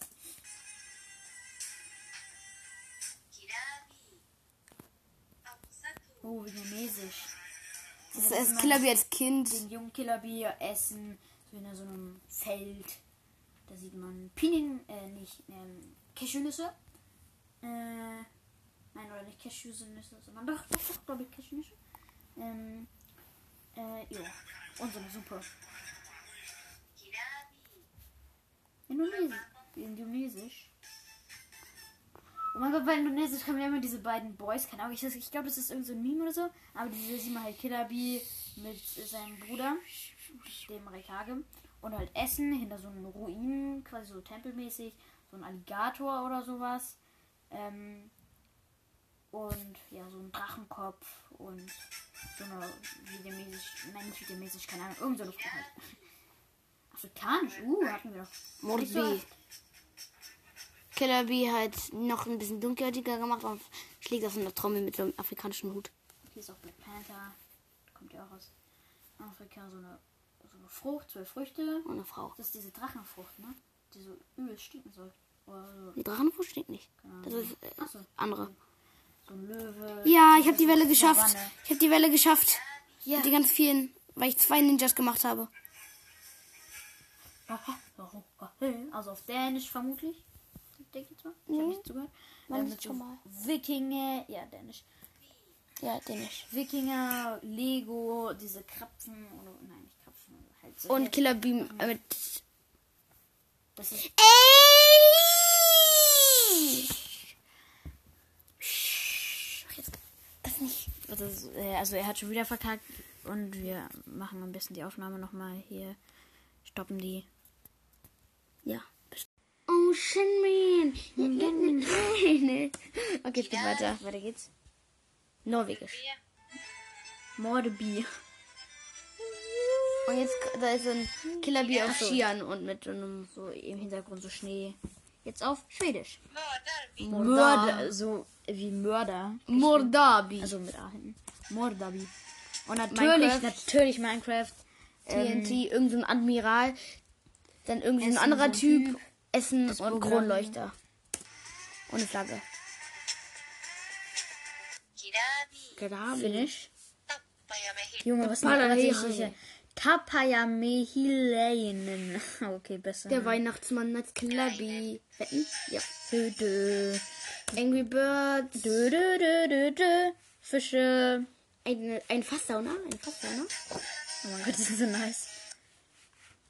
Oh, vietnamesisch. Das so, ist Killabi als Kind. Den jungen Killabi essen, so in so einem Feld. Da sieht man Pinin, äh, nicht, ähm, Cashewnüsse. Äh, nein, oder nicht Cashewnüsse, sondern doch, doch, doch, glaube ich, Cashewnüsse. Ähm, äh, ja. Und so eine Suppe. Indonesisch. Indonesisch bei Indonesisch kommen ja immer diese beiden Boys, keine Ahnung, ich, ich glaube, das ist irgend so ein Meme oder so, aber diese sieht man halt Killer Bee mit seinem Bruder, dem Rekage, und halt Essen hinter so einem Ruinen, quasi so tempelmäßig, so ein Alligator oder sowas, ähm, und ja, so ein Drachenkopf und so eine vietnamesisch, nein, nicht vietnamesisch, keine Ahnung, irgend so eine Frucht halt. Afrikanisch, uh, hatten wir doch. Oft. Killer Bee halt noch ein bisschen dunkelhäutiger gemacht und schlägt auf einer Trommel mit so einem afrikanischen Hut. Hier ist auch Black Panther. Kommt ja auch aus Afrika. So eine, so eine Frucht, zwölf Früchte. Und eine Frau. Das ist diese Drachenfrucht, ne? Die so übel stinken soll. Oder Die Drachenfuß steht nicht. keine Das ist äh, so. andere. so ein Löwe. Ja, ich habe die Welle geschafft. Ich habe die Welle geschafft. Ja. Mit den ganz vielen, weil ich zwei Ninjas gemacht habe. Also auf Dänisch vermutlich. Ich denke jetzt mal. Ich habe nicht zugehört. Wann Ähm, schon mal? Wikinger. Ja, Dänisch. Ja, den nicht. Wikinger, Lego, diese Krapfen. Oder, nein, nicht Krapfen. Halt so Und Killer Bee äh, mit. Das ist Ey! Das nicht. Das ist, äh, also er hat schon wieder verkackt und wir machen am besten die Aufnahme nochmal hier. Stoppen die. Ja. Shinmin. okay, es geht weiter. Weiter geht's. Norwegisch. Mordebi. Und jetzt, da ist so ein Killer Bee auf Skiern und mit so einem. So im Hintergrund so Schnee. Jetzt auf Schwedisch. Mörder. So wie Mörder. Mordabi. Also mit A hinten. Mordabi. Und natürlich, Minecraft. natürlich Minecraft. Ähm, TNT, irgendein so ein Admiral. Dann irgendwie so Essen, ein anderer so ein Typ. Typ. Essen und Programm. Kronleuchter. Und eine Flagge. Kirabi. Finish. Junge, was ist das? Tapayamehileinen. Okay, besser. Der Weihnachtsmann als Bee. Wetten? Ja. Dö, dö. Angry Birds. Dö, dö, dö, dö, dö. Fische. Ein, ein Fasssauna. Ein Fasssauna. Oh mein Gott, die sind so nice.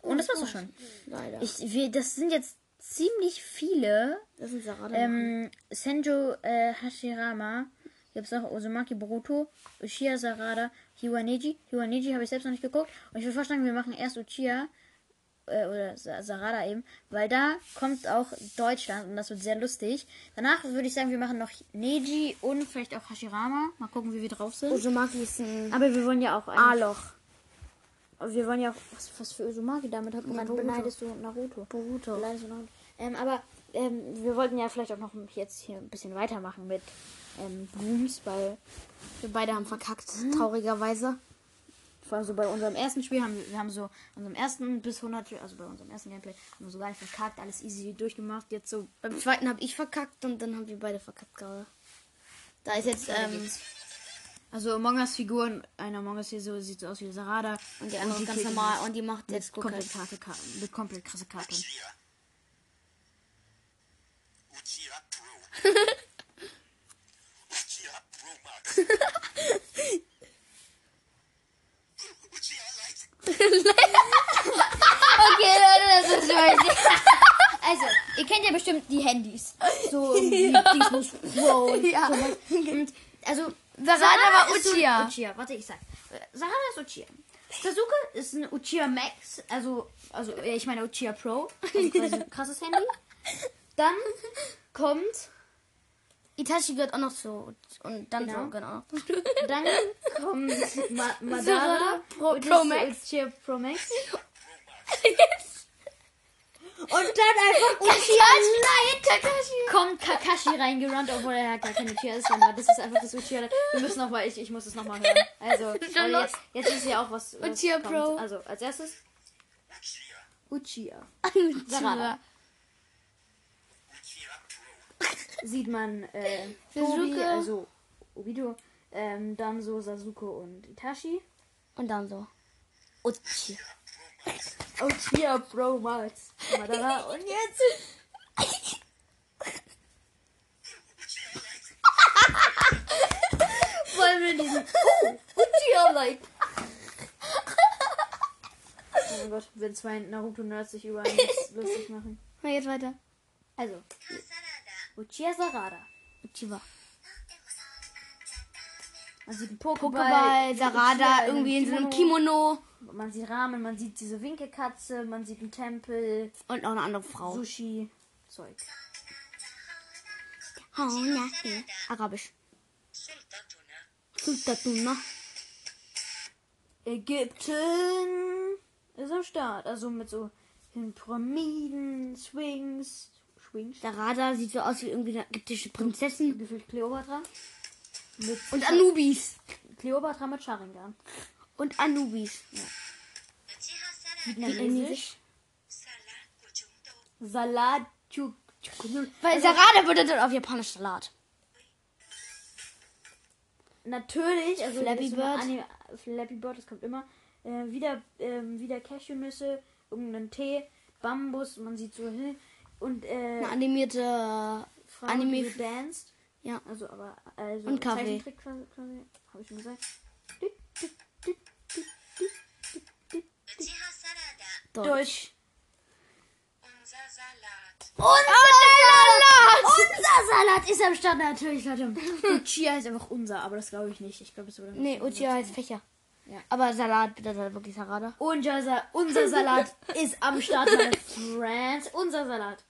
Und das war's auch schon. Leider. Ich, wir, das sind jetzt ziemlich viele. das sind Sarada. Ähm, Senjo äh, Hashirama. Gibt's noch Uzumaki Boruto, Uchiha Sarada, Hiwaneji. Hiwaneji habe ich selbst noch nicht geguckt. Und ich würde vorschlagen, wir machen erst Uchiha äh, oder Sa- Sarada eben, weil da kommt auch Deutschland und das wird sehr lustig. Danach würde ich sagen, wir machen noch Neji und vielleicht auch Hashirama. Mal gucken, wie wir drauf sind. Uzumaki ist ein Aber wir wollen ja auch eigentlich, A-Loch. Aber wir wollen ja auch was, was für Uzumaki damit hat gemeint, Naruto. beneidest du Naruto. Boruto. Beneidest du Naruto. Ähm, aber ähm, wir wollten ja vielleicht auch noch jetzt hier ein bisschen weitermachen mit ähm, Blooms, weil Wir beide haben verkackt, traurigerweise. vor allem so bei unserem ersten Spiel haben wir, wir haben so unserem ersten bis 100, also bei unserem ersten Gameplay haben wir so gar nicht verkackt, alles easy durchgemacht. Jetzt so Beim zweiten habe ich verkackt und dann haben wir beide verkackt gerade. Da ist jetzt, ähm, Also Among Us Figuren, eine Among Us hier so sieht so aus wie Sarada und die andere ist ganz normal und die macht jetzt komplett, halt. Karte, Karte, mit komplett krasse Karten. Okay, Leute, das ist wirklich. Also, ihr kennt ja bestimmt die Handys. So wie Dingsbus Pro und Ja. sowas. Und also, Sarada war ist so- Uchiha. Uchiha, warte, ich sag. Sarada ist Uchiha. Sasuke ist ein Uchiha Max, also, also ich meine Uchiha Pro, also krasses Handy. Dann kommt, Itachi gehört auch noch zu. Und dann Genau. so, genau. dann kommt Ma Madara Sarada Pro- Pro Max. Uchiha Pro Max. Und dann einfach Uchiha Nein, Kakashi. kommt Kakashi reingerannt, obwohl er ja gar keine Uchiha ist, aber das ist einfach das Uchiha. Wir müssen noch mal, ich, ich muss es noch mal hören. Also, jetzt, jetzt ist ja auch was, was Uchiha kommt. Pro. Also, als erstes Uchiha. Uchiha. Uchiha. Sieht man äh, Sasuke. Tobi, also Obito, ähm, dann so Sasuke und Itachi. Und dann so. Uchi. Uchiha Pro Max. Madara und jetzt wollen wir diesen oh, Uchiha Like. Oh mein Gott, wenn zwei Naruto-Nerds sich über Witz lustig machen. Na, jetzt weiter. Also. Uchiha Sarada. Uchiwa. Also den Pokéball, Sarada, irgendwie in so einem Kimono. Man sieht Rahmen, man sieht diese Winkelkatze, man sieht einen Tempel. Und auch eine andere Frau. Sushi, Zeug. Oh, Arabisch. Sultatuna. Ägypten ist am Start. Also mit so Pyramiden, Swings. Swings. Der Radar sieht so aus wie irgendwie eine ägyptische Prinzessin. Gefühlt Kleopatra. Mit und Anubis. Kleopatra mit Sharingan. Und Anubis. Ja. Vietnamesisch. Salat. Weil also- Salade bedeutet auf Japanisch Salat. Natürlich, also Flappy Bird. Anime, Flappy Bird, das kommt immer. Äh, wieder äh, wieder Cashewnüsse, irgendeinen Tee, Bambus, man sieht so hin. Und äh, eine animierte Frau, Anime die. Ja. Also, aber, also, und Kaffee. Zeichentrick quasi, quasi habe ich schon gesagt. Deutsch. Unser Salat. Unser, Salat. Unser Salat ist am Start natürlich, Leute. Uchiha heißt einfach unser, aber das glaube ich nicht. Ich glaube, es wurde. Nee, Uchiha heißt Fächer. Ja. Aber Salat, das ist wirklich Sarada. Unser, unser Salat ist am Start, Friends. Unser Salat.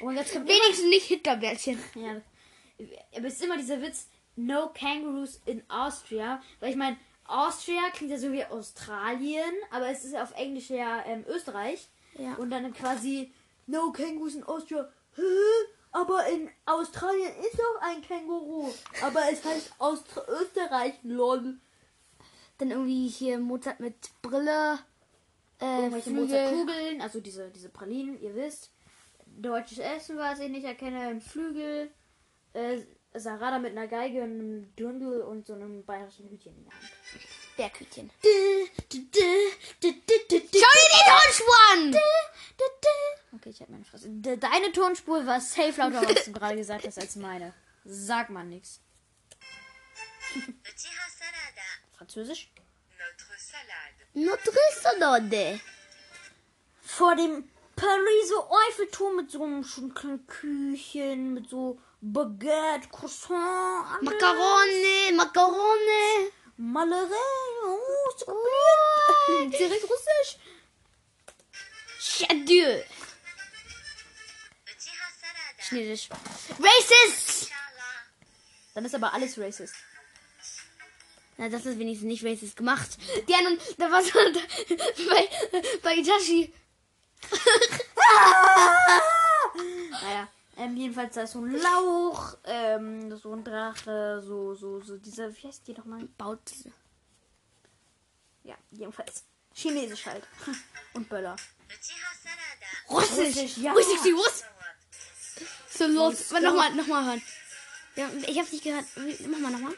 Und jetzt kommt Wenigstens nicht Hitlerbärtchen. Ja, aber es ist immer dieser Witz, no kangaroos in Austria. Weil ich meine, Austria klingt ja so wie Australien, aber es ist ja auf Englisch ja ähm, Österreich. Ja. Und dann quasi, no kangaroos in Austria. Hä? Aber in Australien ist doch ein Känguru. Aber es heißt Austra Österreich, lol. Dann irgendwie hier Mozart mit Brille. Äh. Mozartkugeln, also diese, diese Pralinen, ihr wisst deutsches Essen, was ich nicht erkenne, ein Flügel, äh, Sarada mit einer Geige, einem Dirndl und so einem bayerischen Hütchen in der Hand. Berghütchen. Schau dir die Tonspur an! Okay, ich hab meine Fresse. Deine Tonspur war safe lauter, was du gerade gesagt hast, als meine. Sag mal nix. Französisch? Notre salade. Notre salade. Vor dem Pariser Eiffelturm mit so einem schon kleinen Küchen, mit so Baguette, Croissant, Macaroni, Macaroni, Malerei, oh, c'est oh, direkt russisch. Schadieu. Chinesisch. Racist! Dann ist aber alles racist. Na, das ist wenigstens nicht racist gemacht. Die anderen, da war so, da, bei, bei Itachi, Ah! naja, ähm, jedenfalls da ist so ein Lauch, ähm, so ein Drache, so, so, so, diese, wie heißt die nochmal? Baut diese. Ja, jedenfalls. Chinesisch halt. Und Böller. Russisch, Russisch ja. Russisch, die Russ. So los, nochmal, nochmal hören. Ja, ich hab's nicht gehört. Mach mal nochmal.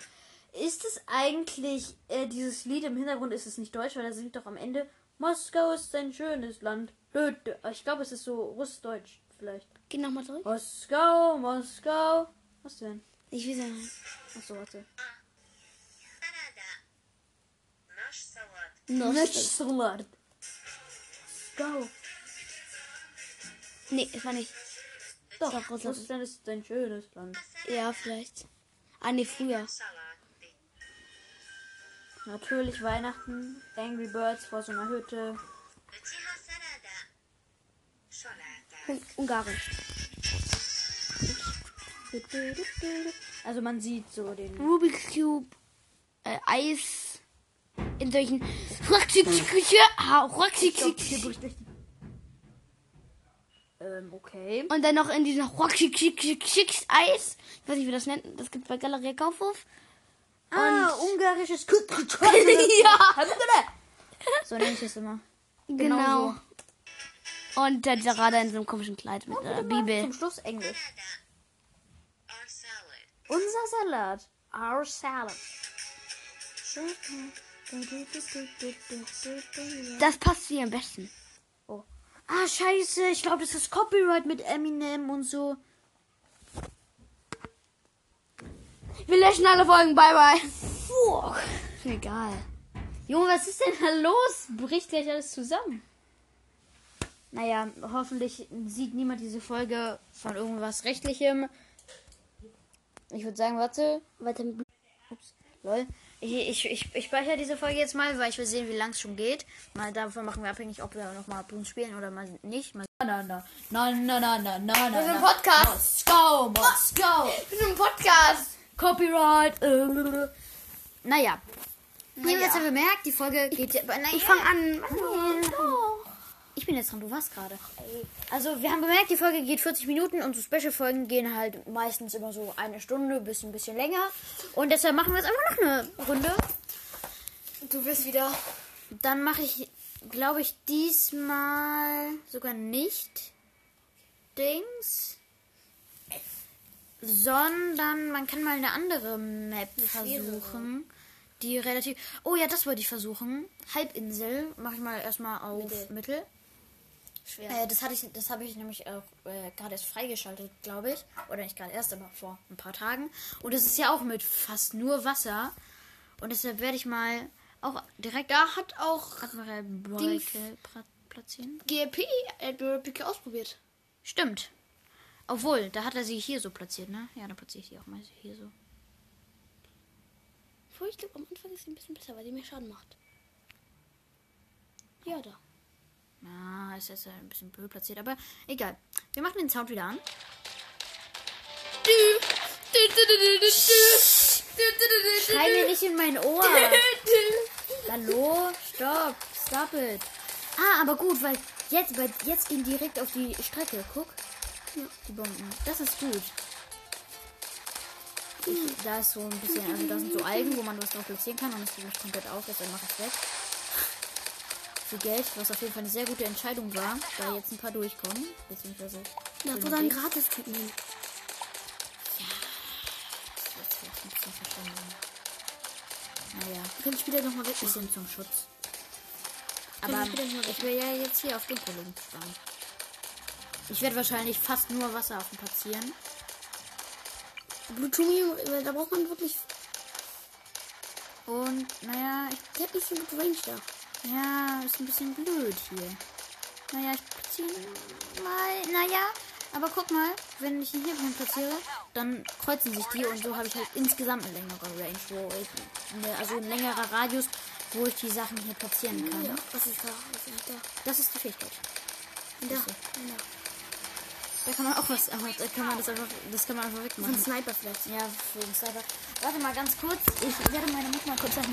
Ist es eigentlich äh, dieses Lied im Hintergrund? Ist es nicht deutsch, weil da singt doch am Ende Moskau ist ein schönes Land. Blöd, ich glaube, es ist so russdeutsch vielleicht. Geh nochmal zurück. Moskau, Moskau. Was denn? Ich will sagen. Achso, warte. Nöschsalat. Go. Nee, das war nicht. Doch, Doch Russland ist ein schönes Land. Ja, vielleicht. Ah, nee, früher. Natürlich Weihnachten, Angry Birds vor so einer Hütte. Un Ungarisch. Also man sieht so den Rubik's Cube, äh, Eis in solchen ähm, okay. Und dann noch in diesem Eis. Ich weiß nicht, wie das nennt. Das gibt bei Galerie Kaufhof. Ah, ungarisches ja, So nenne ich es immer. genau. Und der Sarada in so einem komischen Kleid mit einer Bibel. Zum Schluss Englisch. our salad Unser Salat. Our salad. Das passt hier am besten. Oh. Ah, scheiße. Ich glaube, das ist Copyright mit Eminem und so. Wir löschen alle Folgen. Bye, bye. Puh. Egal. Junge, was ist denn da los? Bricht gleich alles zusammen. Naja, hoffentlich sieht niemand diese Folge von irgendwas Rechtlichem. Ich würde sagen, warte. Warte. Ups, lol. Ich, ich, ich, ich speichere diese Folge jetzt mal, weil ich will sehen, wie lang es schon geht. Mal davon machen wir abhängig, ob wir nochmal Boom spielen oder mal nicht. Mal na, na, na, na, na, na, na, na. Wir sind ein Podcast. Moskau, Moskau. Wir sind ein Podcast. Copyright. Äh. Naja. Ihr Naja. habt jetzt ja bemerkt, die Folge geht ja. Naja. Ich fange an. Ich bin jetzt dran, du warst gerade. Also, wir haben bemerkt, die Folge geht 40 Minuten und so Special-Folgen gehen halt meistens immer so eine Stunde bis ein bisschen länger. Und deshalb machen wir jetzt einfach noch eine Runde. Du wirst wieder. Dann mache ich, glaube ich, diesmal sogar nicht Dings. Sondern man kann mal eine andere Map versuchen. Die relativ. Oh ja, das wollte ich versuchen. Halbinsel. Mache ich mal erstmal auf Mittel. Mittel. Schwer. Äh, das hatte ich, das habe ich nämlich auch äh, gerade erst freigeschaltet, glaube ich. Oder nicht gerade erst, aber vor ein paar Tagen. Und es ist ja auch mit fast nur Wasser. Und deshalb werde ich mal auch direkt Da hat auch pra- platzieren. GLP Admiral ausprobiert. Stimmt. Obwohl, da hat er sie hier so platziert, ne? Ja, da platziere ich die auch mal hier so. Obwohl, ich glaube, am Anfang ist sie ein bisschen besser, weil die mehr Schaden macht. Ja, da. Ah, ist jetzt ein bisschen blöd platziert, aber egal. Wir machen den Sound wieder an. Schrei mir nicht in mein Ohr. Hallo? Stopp. Stop it. Ah, aber gut, weil jetzt, weil jetzt gehen direkt auf die Strecke. Guck. Die Bomben. Das ist gut. Ich, da ist so ein bisschen, also da sind so Algen, wo man was drauf platzieren kann und es geht komplett auf, deshalb mache ich weg. Viel Geld, was auf jeden Fall eine sehr gute Entscheidung war, da jetzt ein paar durchkommen. Beziehungsweise. Da für wurde den ein Weg. Gratis-Typen hin. Das wird vielleicht ein bisschen verstanden. Naja, Du kannst später nochmal weg. bisschen zum Schutz. Können Aber wir ich will ja jetzt hier auf den Kollegen fahren. Ich werde wahrscheinlich fast nur Wasser auf dem platzieren. Blutumi, da braucht man wirklich. Und naja, ich hat nicht so gut Range da. Ja, ist ein bisschen blöd hier. Naja, ich platziere mal. Naja, aber guck mal, wenn ich ihn hier platziere, dann kreuzen sich die und so habe ich halt insgesamt eine längere Range, wo ich, eine, also ein längerer Radius, wo ich die Sachen hier platzieren kann. Ja, was ist da? Was ist da? Das ist die Fähigkeit. Da. Da. Da kann man auch was, aber da kann man das einfach, das kann man einfach Von wegmachen. Sniper vielleicht. Ja, für den Sniper. Warte mal ganz kurz. Ich werde meine Mutter mal kurz sagen,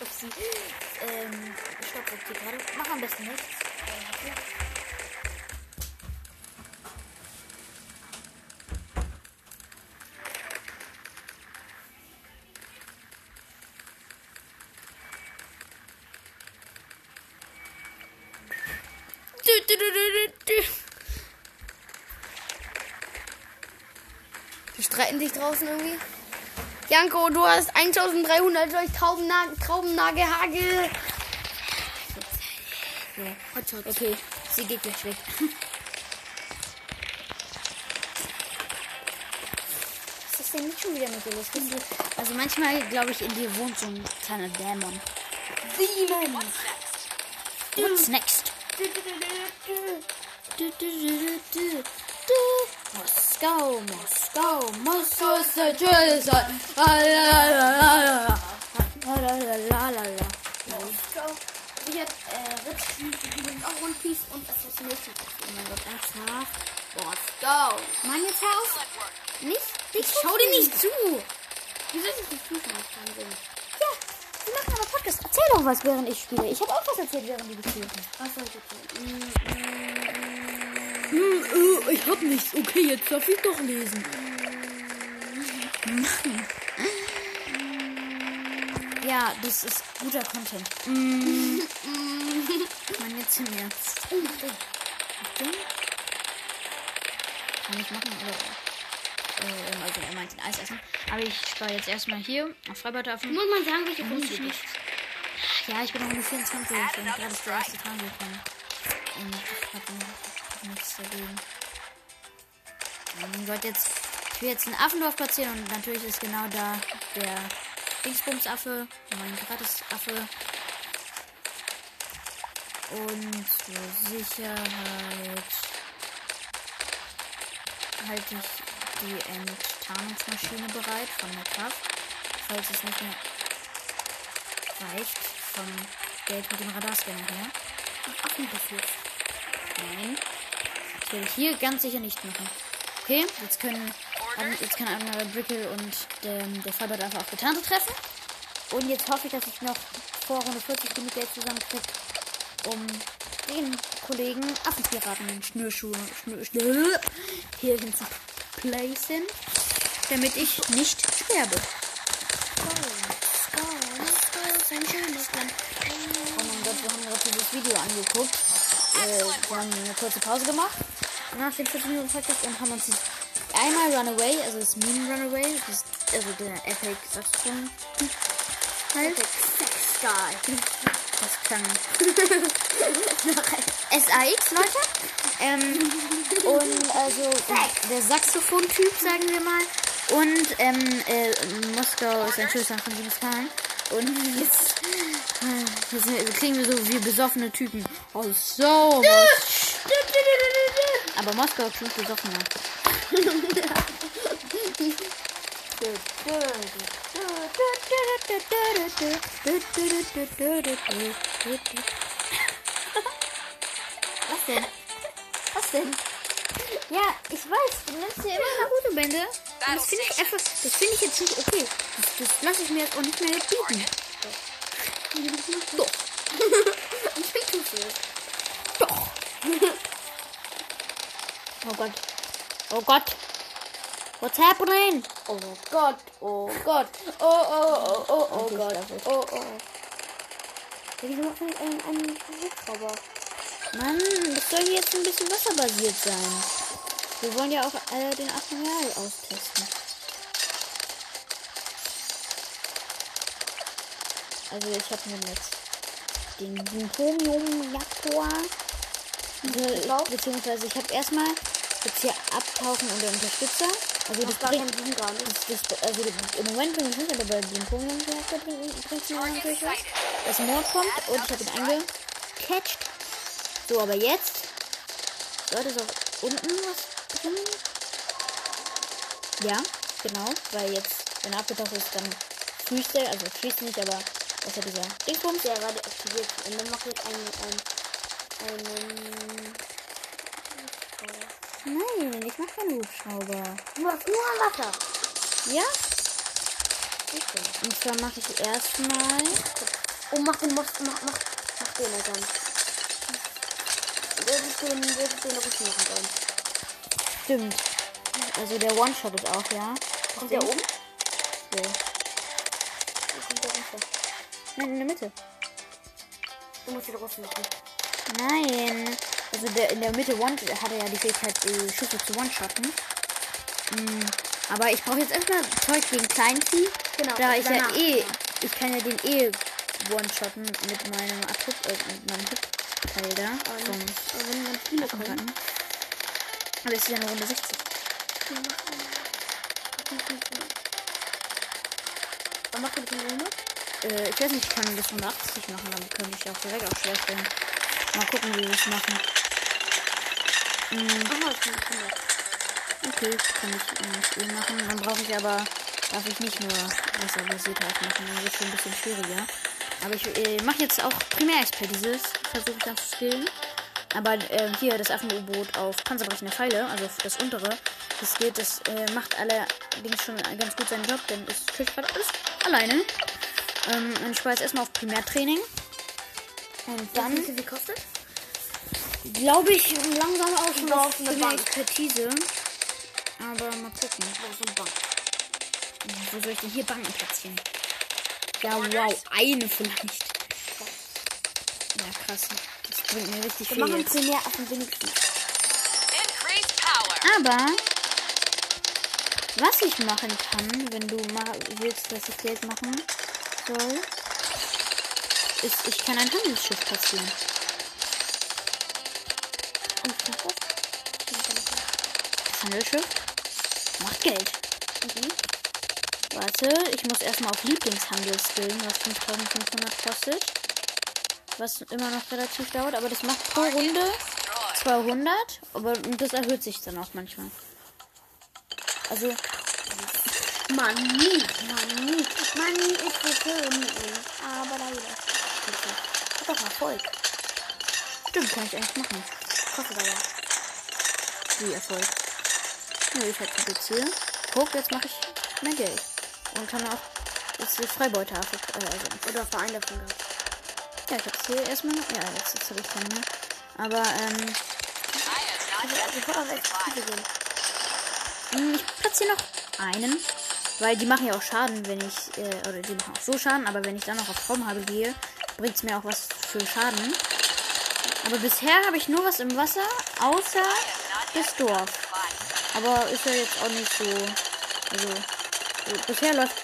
ob sie ähm, Stopp drückt hier gerade. Mach am besten nichts. Draußen irgendwie. Janko, du hast 1300 durch Traubennag Traubennagehagel. Okay, sie geht gleich weg. Was ist denn nicht schon wieder mit dir los? Also manchmal, glaube ich, in dir wohnt so ein kleiner Dämon. Demon. What's next? Moscow, Moscow, Moscow ist der Drizzle. Lalalala. Moscow. Wir, äh, Ritz spielt übrigens auch One Piece und Assassination Creed. Oh mein Gott, ernsthaft? Moscow. Mann, jetzt hör. Nicht? Ich schau dir nicht zu. Wie soll es nicht zu, kann ich keinen Sinn? Ja, wir machen aber Podcast. Erzähl doch was, während ich spiele. Ich habe auch was erzählt, während du gespielt hast. Was soll ich erzählen? Mm -hmm jetzt? ich hab nichts. Okay, jetzt darf ich doch lesen. Ja, das ist guter Content. Mann, jetzt im Ernst. Oh. Kann ich machen, oder? Äh, also er meint den Eis essen. Aber ich spare jetzt erstmal hier auf Freibadaffen. Muss man sagen, welche ich du nicht. Ja, ich bin noch nur 24 und gerade ist der erste Tag gekommen. Und ich habe nichts dagegen. Ich wollte jetzt, ich will jetzt einen Affendorf platzieren und natürlich ist genau da der Dingsbums-Affe, mein Gratis-Affe. Und zur Sicherheit halte ich die Enttarnungsmaschine bereit von der Kraft, falls es nicht mehr reicht vom Geld mit dem Radarscanner her. Affenbefehl. Nein. Das werde ich hier ganz sicher nicht machen. Okay, jetzt können ähm, jetzt kann Admiral Brickle und der, der Faber dafür auch Getarnte treffen. Und jetzt hoffe ich, dass ich noch vor Runde 40 genug Geld zusammenkriege, um den Kollegen Affenpiraten Schnürschuhe Schnür, Schnür, hier hin zu placen, damit ich nicht sterbe. Oh mein Gott, wir haben gerade dieses Video angeguckt. Äh, wir haben eine kurze Pause gemacht nach den 40 Minuten Podcast und haben uns einmal Runaway, also das Meme Runaway, das ist also der Epic Saxophon halt. Sex Guy. Das klang SAX, Leute. Ähm, und also der Saxophon-Typ, sagen wir mal. Und ähm, äh, Moskau ist ein Schüler von Khan. Und jetzt, jetzt, jetzt klingen wir so wie besoffene Typen. Oh, so. was- Aber Moskau klingt besoffener. Was denn? Was denn? Ja, ich weiß, du nennst ja immer Naruto-Bände. Das finde ich einfach, das finde ich jetzt nicht okay. Das, das lasse ich mir jetzt auch nicht mehr bieten. Doch. Ich bin Tufe. Doch. Oh Gott. Oh Gott. What's happening? Oh Gott, oh Gott, oh oh oh oh oh Gott, oh oh. Wieso macht denn ein, ein Hubschrauber? Mann, das soll jetzt ein bisschen wasserbasiert sein. Wir wollen ja auch äh, den Admiral austesten. Also ich habe mir jetzt den. Also, beziehungsweise ich habe erstmal jetzt hier Abtauchen und der Unterstützer. Also das gar bringt, Sinn gar nicht. das, das, also im Moment bringt es nicht, aber bei dem Plutonium-Reaktor bringt es mir natürlich was. Das Mord kommt und ich habe ihn eingecatcht. So, aber jetzt sollte es auch unten was bringen. Ja, genau, weil jetzt, wenn er abgetaucht ist, dann freest er, also freest nicht, aber das ist ja dieser Dingsbums. Der gerade aktiviert. Und dann macht jetzt einen, einen, einen Nein, ich mach keinen Hubschrauber. Du hast nur Wasser. Ja? Und zwar mache ich erstmal. Oh, mach den Most, mach, mach, mach den halt dann. Der wird den, der wird den Rücken machen sollen. Stimmt. Also der One-Shot ist auch, ja. Kommt der oben? So. Wo kommt der runter? Nein, in der Mitte. Du musst den Rücken machen. Nein. Also der, in der Mitte One hat er ja die Fähigkeit, äh, Schüsse zu One-Shotten. Mm, aber ich brauche jetzt erstmal Zeug gegen Kleinvieh. Genau, Da ich ja eh, ja. ich kann ja den eh One-Shotten mit meinem Abhub, äh, mit meinem Hub-Teil da. Vom Aber wenn man viele. Ratten. Aber es ist ja eine Runde 60. Dann mach den Runde. Äh, ich weiß nicht, ich kann bis 180 machen, dann könnte ich auch direkt auch schwer stellen. Mal gucken, wie wir das machen. Aha, ich kann das. Okay, kann ich eigentlich eh machen. Dann brauche ich aber, darf ich nicht nur Wasserbasiertheit machen, dann wird es schon ein bisschen schwieriger. Aber ich äh, mache jetzt auch Primärexpertise, versuche ich dann zu skillen. Aber äh, hier das Affen-U-Boot auf panzerbrechende Pfeile, also das untere, das geht, das äh, macht allerdings schon ganz gut seinen Job, denn es kriegt gerade alles alleine. Ähm, und ich war jetzt erstmal auf Primärtraining. Und Dann, dann wie viel kostet? Glaube ich langsam auch schon Auf auf eine eine Bank. Expertise. Aber mal gucken. Auf so ein Bank. Wo soll ich denn hier Banken platzieren? Ja, wow, eine vielleicht. Ja, krass. Das bringt mir richtig Wir viel. machen Jetzt. primär auf dem wenigsten. Aber was ich machen kann, wenn du ma willst, dass ich Geld machen soll, ist, ich kann ein Handelsschiff platzieren. Und was ist das? Das Handelsschiff macht Geld. Warte, ich muss erstmal auf Lieblingshandel skillen, was 5500 kostet. was immer noch relativ dauert, aber das macht pro Runde 200, aber das erhöht sich dann auch manchmal. Also, Mann, nie. Mann, nie. Mann, nie ist schön. Aber leider. hat doch Erfolg. Stimmt, kann ich eigentlich machen. Aber. Wie Erfolg. Ja, ich hab jetzt hier. Guck, jetzt mache ich mehr Geld. Und kann auch jetzt die Freibeute äh, also, Oder auf der einen davon gehabt. Ja, ich hab's hier erstmal. Ja, jetzt, jetzt habe ich keine. Aber, ähm, wir jetzt Tiefe gehen. hm, ich platziere noch einen. Weil die machen ja auch Schaden, wenn ich, äh, oder die machen auch so Schaden, aber wenn ich dann noch auf Raumhabe gehe, bringt's mir auch was für Schaden. Aber bisher habe ich nur was im Wasser, außer das Dorf. Aber ist ja jetzt auch nicht so, also, äh, bisher läuft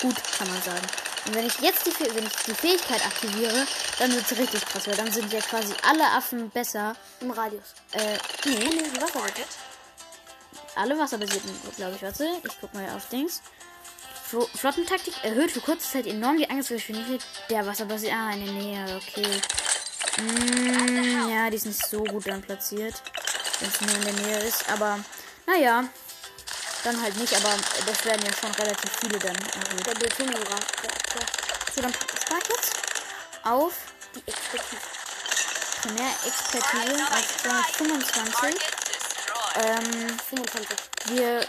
gut, kann man sagen. Und wenn ich jetzt die, wenn ich die Fähigkeit aktiviere, dann wird's richtig krass, weil dann sind ja quasi alle Affen besser. Im Radius. Äh, nee, Nee, im Wasser. alle wasserbasierten, glaube ich. Warte, ich guck mal auf Dings. Flo Flottentaktik erhöht für kurze Zeit enorm die Angriffsgeschwindigkeit der wasserbasiert. Ah, der Nähe, okay. Mm, ja, die ist nicht so gut dann platziert, wenn es nur in der Nähe ist. Aber, naja, dann halt nicht. Aber das werden ja schon relativ viele dann erhöht. Der der, So, dann ich jetzt auf die Expertise. Primärexpertise auf 225. Target destroyed. Ähm, 25. wir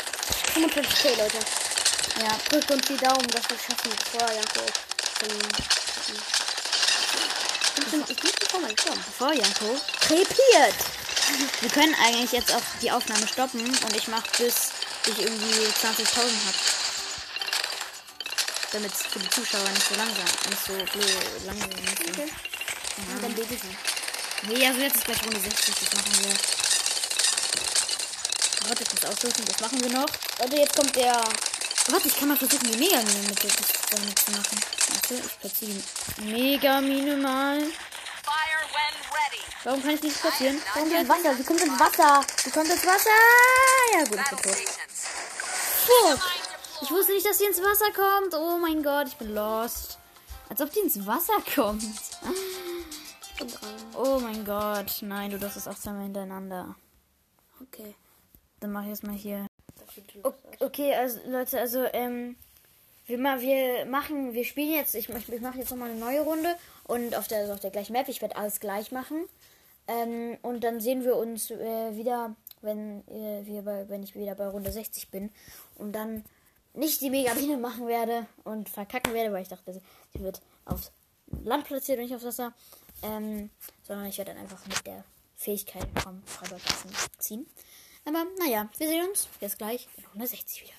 55k, Leute. ja, Drückt uns die Daumen, dass wir es schaffen. Bevor Janko zum. Ich bin ich bin nicht gekommen, ich komm. Bevor Janko krepiert. Wir können eigentlich jetzt auch die Aufnahme stoppen und ich mache bis ich irgendwie 20.000 habe. Damit es für die Zuschauer nicht so langsam, nicht so blöd, langsam so. Okay. Und dann bete ich mal. Nee, also jetzt ist gleich Runde 60, das machen wir. Warte, ich muss aussuchen, das machen wir noch. Leute, jetzt kommt der. Warte, ich kann mal versuchen, die Megamine mit der damit zu machen. Warte, ich platziere die Megamine mal. Warum kann ich nicht platzieren? Warum ins Wasser, sie kommt ins Wasser. Sie kommt ins Wasser. Ja, gut, ich bin tot. Fuck. Ich wusste nicht, dass sie ins Wasser kommt. Oh mein Gott, ich bin lost. Als ob die ins Wasser kommt. Oh mein Gott. Nein, du darfst es auch zweimal hintereinander. Okay. Dann mach ich erstmal hier. Okay, also Leute, also ähm, wir, ma wir machen, wir spielen jetzt, ich, ich mache jetzt nochmal eine neue Runde und auf der, also auf der gleichen Map, ich werde alles gleich machen. Ähm, und dann sehen wir uns äh, wieder, wenn äh, wir bei, wenn ich wieder bei Runde 60 bin und dann nicht die Megabine machen werde und verkacken werde, weil ich dachte, sie wird aufs Land platziert und nicht aufs Wasser. Ähm, sondern ich werde dann einfach mit der Fähigkeit vom Freiburg ziehen. Aber naja, wir sehen uns jetzt gleich in 160 wieder.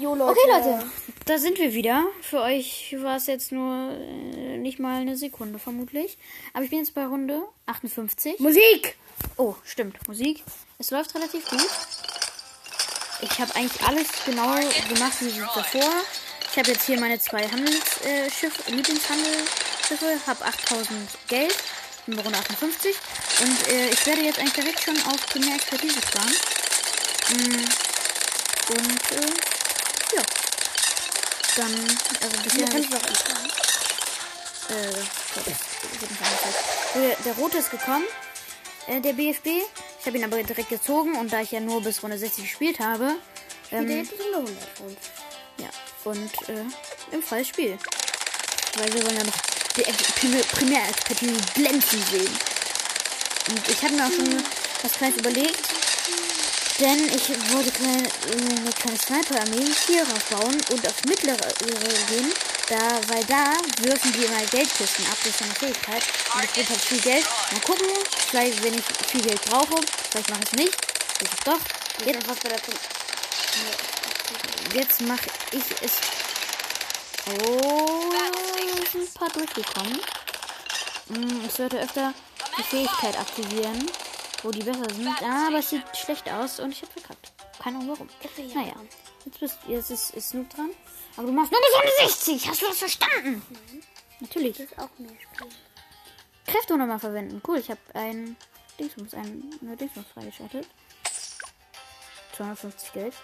Jo, Leute. Okay, Leute, da sind wir wieder. Für euch war es jetzt nur äh, nicht mal eine Sekunde vermutlich. Aber ich bin jetzt bei Runde 58. Musik! Oh, stimmt, Musik. Es läuft relativ gut. Ich habe eigentlich alles genau gemacht wie davor. Ich habe jetzt hier meine zwei Handelsschiffe, äh, Schiffe- Lieblingshandelsschiffe, habe 8000 Geld, bin bei Runde 58 und äh, ich werde jetzt eigentlich direkt schon auf Primärexpertise sparen. Mm, Und äh, ja, dann, also bisher kann ich noch äh, nicht angezeigt. Der, der rote ist gekommen, äh, der BFB. Ich habe ihn aber direkt gezogen und da ich ja nur bis Runde 60 gespielt habe, Der ähm, jetzt Runde 100 für uns. ja, und äh, im freies Spiel. Weil wir wollen ja noch die Ex- Primär- Primärexpertise glänzen sehen. Und ich habe mir auch schon was Kleines überlegt. Denn ich wollte kleine, eine kleine Sniper-Armee hier aufbauen und aufs Mittlere gehen. Da, weil da wirfen die immer Geldkisten ab. Das ist eine Fähigkeit. Und ich bringt halt viel Geld. Mal gucken. Vielleicht, wenn ich viel Geld brauche. Vielleicht mache ich es nicht. Vielleicht doch. Jetzt Jetzt mache ich es. Oh, ein paar durchgekommen. Hm, ich sollte öfter die Fähigkeit aktivieren, wo die besser sind. Ah, aber es sieht schlecht aus und ich habe verkackt. Keine Ahnung warum. Naja, jetzt, bist, jetzt ist, ist Snoop dran. Aber du machst nur bis 160. Hast du das verstanden? Natürlich. Das ist auch mehr. Kräfte nochmal verwenden. Cool, ich habe ein Dingsbums, ein, Dingsbums freigeschaltet. 250 Geld.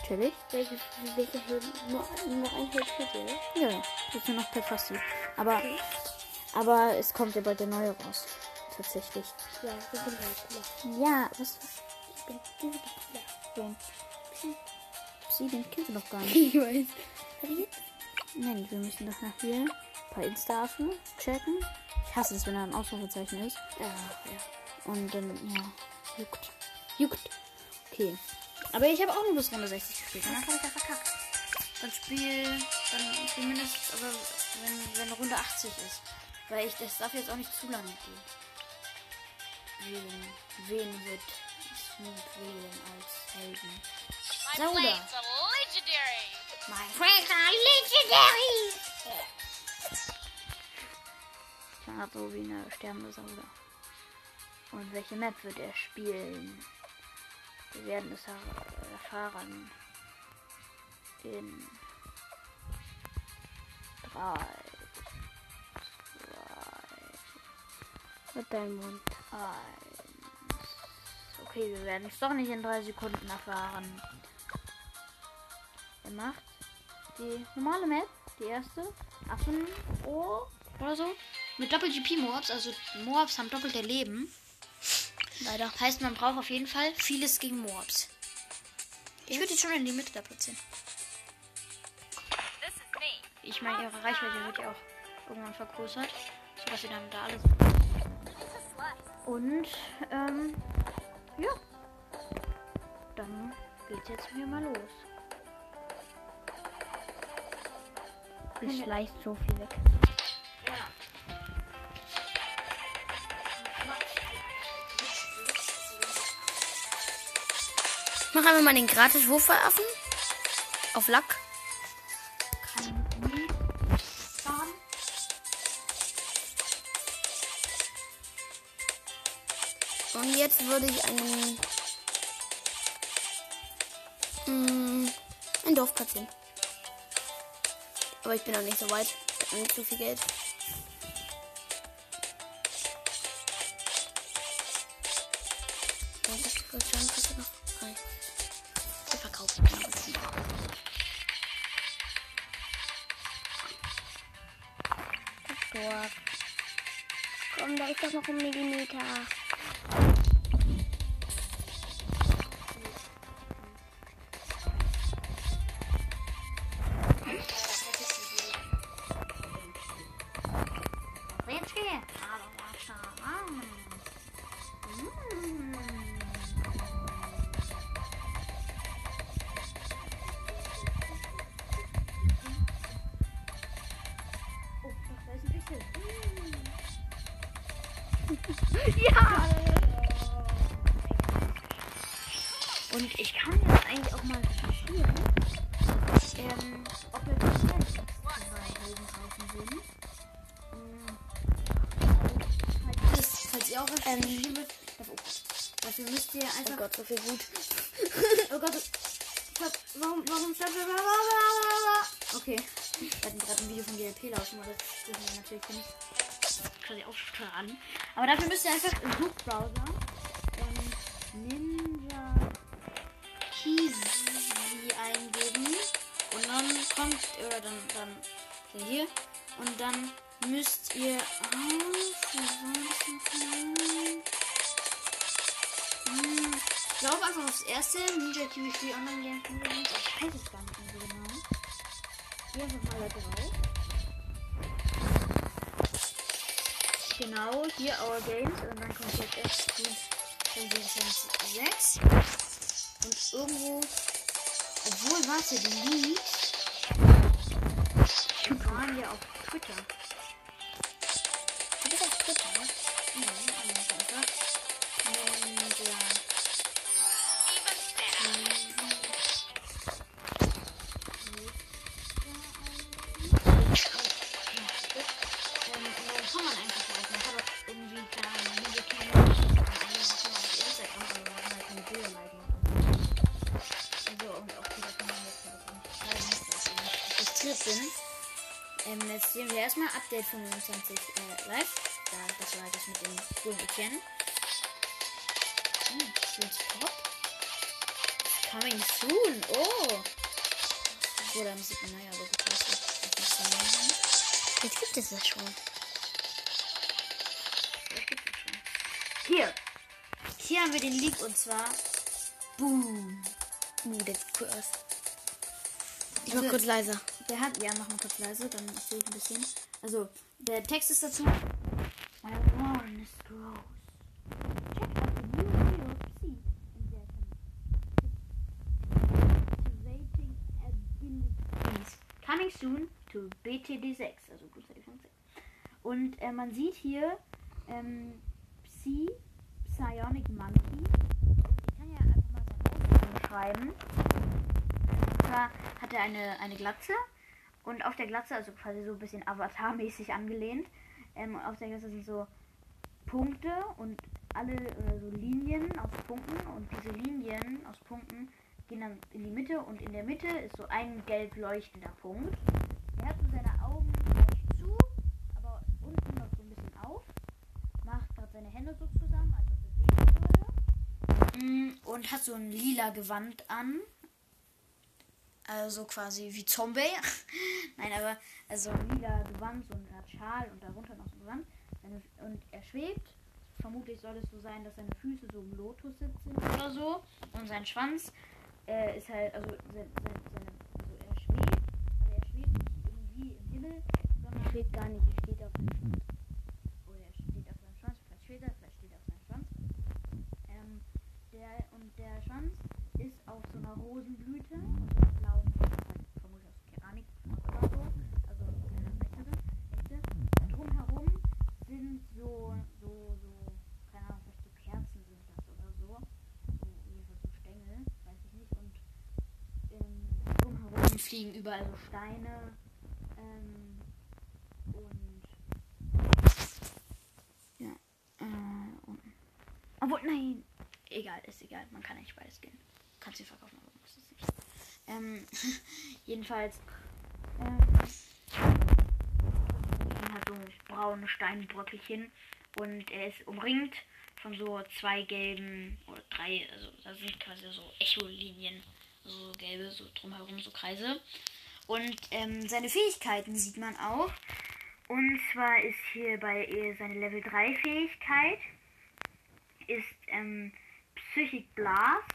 Natürlich. Welche, welche? Nur, nur noch ein Held für? Ja. Das ist nur noch per Fasti. Aber Aber es kommt ja bald der neue raus. Tatsächlich. Ja, ich bin halt cooler. Ja, was? Ich bin cooler. Wen? Sie, den kennst du doch gar nicht. Ich weiß. Nein, wir müssen doch nach hier ein paar Insta-Affen checken. Ich hasse es, wenn da ein Ausrufezeichen ist. Ja, ja. Und dann, ja, juckt. Juckt. Okay. Aber ich habe auch nur bis Runde 60 gespielt. Danach habe ich ja verkackt. Dann spiel, dann mindestens, aber wenn, wenn Runde 80 ist. Weil ich, das darf jetzt auch nicht zu lange gehen. Wählen. Wen wird Snoop wählen als Helden? Legendary. My friends are legendary! Klingt so wie eine sterbende Sauda. Und welche Map wird er spielen? Wir werden es er- erfahren. In 3, Mit deinem Mund. 1. Okay, wir werden es doch nicht in drei Sekunden erfahren. Er macht die normale Map, die erste. Affenohr oder so. Mit Doppel-GP-Mobs, also Mobs haben doppelte Leben. Leider. Heißt, man braucht auf jeden Fall vieles gegen Mobs. Ich würde die schon in die Mitte da platzieren. Ich meine, ihre Reichweite wird ja auch irgendwann vergrößert, sodass sie dann da alles. Und, ähm, ja. Dann geht's jetzt hier mal los. Ich schleicht so viel weg. Mach einmal mal den gratis Wurfaffen. Auf Lack. Jetzt würde ich einen. Mm, ein Dorf platzieren. Aber ich bin noch nicht so weit. Ich habe nicht so viel Geld. Und ich kann jetzt eigentlich auch mal recherchieren, ähm, ob wir das Helden kaufen würden. Ähm, falls, falls ihr auch recherchieren würdet, dafür, dafür müsst ihr Oh einfach. Gott, so viel gut. Oh Gott. Ich warum, warum stand wir. Okay. Wir hatten gerade ein Video von GLP laufen, aber das dürfen wir natürlich nicht quasi aufstragen. Aber dafür müsst ihr einfach im Suchbrowser ähm, Ninja Kisi eingeben. Und dann kommt, oder dann, dann hier. Und dann müsst ihr? Hm, Ich glaube einfach aufs erste Ninja Kiwi Online Game. Ich weiß es gar nicht mehr genau. Hier einfach mal da drauf. Genau, hier Our Games. Und dann kommt jetzt erst Street 6. Und irgendwo. Obwohl, warte, die. Die waren ja auf 25 äh, Live. Da, das war das mit dem coolen Etienne. Hm, schönes Pop. Coming soon. Oh. Wurde am 7. Mai aber gepostet. Jetzt gibt es das schon. Hier. Hier haben wir den Leak und zwar Boom. Uh, der sieht cool aus. Ich mach also kurz leiser. Der hat, ja, mach mal kurz leise, dann erzähl ich ein bisschen. Also, der Text ist dazu. My awareness grows. Check out the new of Seed in their activating abilities. Coming soon to BTD6, also gleichzeitig 6. Und äh, man sieht hier ähm, Psy, Psionic Monkey. Ich kann ja einfach mal sein Aussehen schreiben. Und zwar hat er eine, eine Glatze und auf der Glatze, also quasi so ein bisschen Avatar-mäßig angelehnt, ähm, auf der Glatze sind so Punkte und alle oder so Linien aus Punkten und diese Linien aus Punkten gehen dann in die Mitte und in der Mitte ist so ein gelb leuchtender Punkt. Er hat so seine Augen leicht zu, aber unten noch so ein bisschen auf. Macht gerade seine Hände so zusammen, als ob er beten würde. Mm, Und hat so ein lila Gewand an. Also quasi wie Zombie. Nein, aber also ein lila Gewand, so eine Art Schal und darunter noch so ein Gewand. Seine, und er schwebt. Vermutlich soll es so sein, dass seine Füße so im Lotus sitzen oder so. Und sein Schwanz äh, ist halt, also, sein, sein, seine, also er schwebt, aber er schwebt nicht irgendwie im Himmel, sondern Schwebt gar nicht, er steht auf dem Schwanz. oder er steht auf seinem Schwanz, vielleicht steht er, vielleicht steht er auf seinem Schwanz. Ähm, der, und der Schwanz ist auf so einer Rosenblüte und so einer blauen, halt vermutlich aus Keramik oder so, also keine bessere, echte. Drumherum sind so, so, so, keine Ahnung, vielleicht so Kerzen sind das oder so. So, jedenfalls so Stängel, weiß ich nicht. Und ähm, drumherum fliegen überall so Steine. Ähm, und ja. Äh, und, obwohl, nein. Egal, ist egal. Man kann eigentlich beides gehen. Kannst du verkaufen, aber muss es nicht. Ähm, jedenfalls. Ähm, halt so braune Steinbröckelchen. Und er ist umringt von so zwei gelben oder drei, also da sind quasi so Echolinien, so gelbe, so drumherum, so Kreise. Und ähm, seine Fähigkeiten sieht man auch. Und zwar ist hier bei ihr seine Level 3 Fähigkeit ist ähm, Psychic Blast.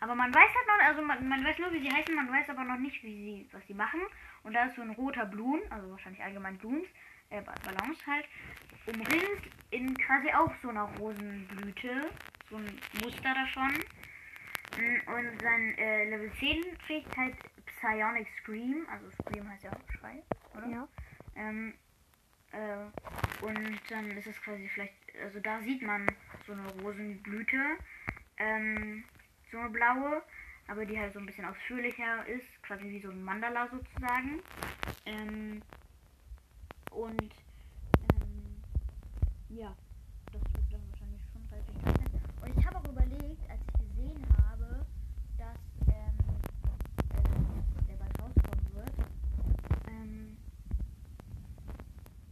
Aber man weiß halt noch, also man, man weiß nur, wie sie heißen, man weiß aber noch nicht, wie sie, was sie machen. Und da ist so ein roter Blumen, also wahrscheinlich allgemein Blumen, äh, Ba- Ballons halt, umringt in quasi auch so einer Rosenblüte, so ein Muster davon. Mm, Und sein äh, Level 10 Fähigkeit Psionic Scream, also Scream heißt ja auch Schrei, oder? Ja. Ähm, äh, und dann ist es quasi vielleicht, also da sieht man so eine Rosenblüte, ähm, so eine blaue, aber die halt so ein bisschen ausführlicher ist, quasi wie so ein Mandala sozusagen. Ähm, und ähm, ja, das wird dann wahrscheinlich schon relativ. Und ich habe auch überlegt, als ich gesehen habe, dass ähm, äh, der bald rauskommen wird, ähm,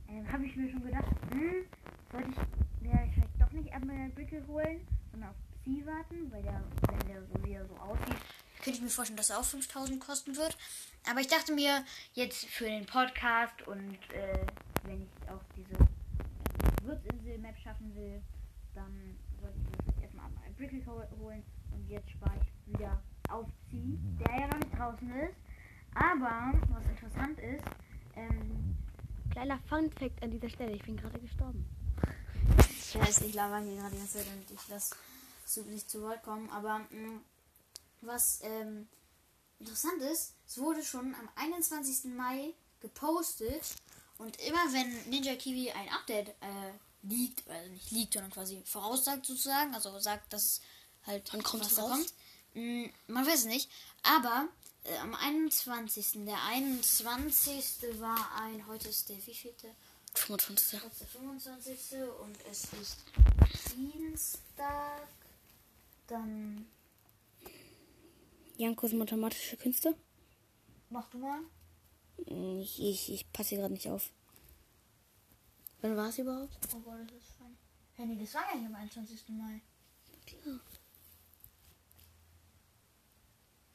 ähm, habe ich mir schon gedacht, hm, sollte ich mir vielleicht doch nicht Admiral Brickle holen, sondern auf Psy warten, weil der, wenn der so wie er so aussieht, könnte ich mir vorstellen, dass er auch 5000 kosten wird. Aber ich dachte mir, jetzt für den Podcast und äh, wenn ich auch diese äh, Würzinsel-Map schaffen will, dann sollte ich vielleicht erstmal Admiral Brickle hol- holen und jetzt spare ich wieder auf Psy, der ja noch nicht draußen ist. Aber, was interessant ist, ähm, Kleiner Fun Fact an dieser Stelle, ich bin gerade gestorben. Ich weiß, ich laber hier gerade die ganze Zeit und ich lasse so nicht zu Wort kommen. Aber mh, was ähm, interessant ist, es wurde schon am 21. Mai gepostet und immer wenn Ninja Kiwi ein Update äh, liegt, also nicht liegt, sondern quasi voraussagt sozusagen, also sagt, dass halt Wann kommt was es da raus? kommt. Mh, man weiß es nicht, aber äh, am 21. Der 21. war ein, heute ist der wievielte? 25. Heute ist der 25. und es ist Dienstag. Dann Jankos mathematische Künste? mach du mal. Ich, ich, ich passe hier gerade nicht auf. Wann war es überhaupt? Oh Gott, das ist fein. Nee, das war ja nicht am 21. Mai. Klar.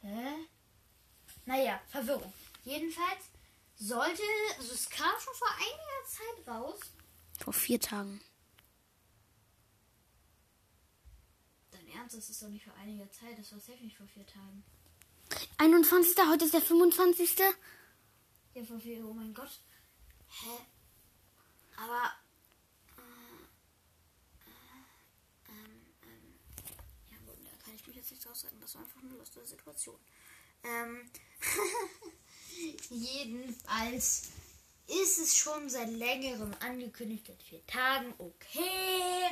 Hä? Naja, Verwirrung. Jedenfalls sollte, also es kam schon vor einiger Zeit raus. Vor vier Tagen. Ernst, das ist doch nicht für einige Zeit. Das war safe nicht vor vier Tagen. 21. Heute ist der 25. Ja, vor vier, oh mein Gott. Hä? Aber. Äh, ähm, ähm, ja, gut, da kann ich mich jetzt nicht raushalten. Das war einfach eine lustige Situation. Ähm. Jedenfalls ist es schon seit längerem angekündigt, seit vier Tagen, okay.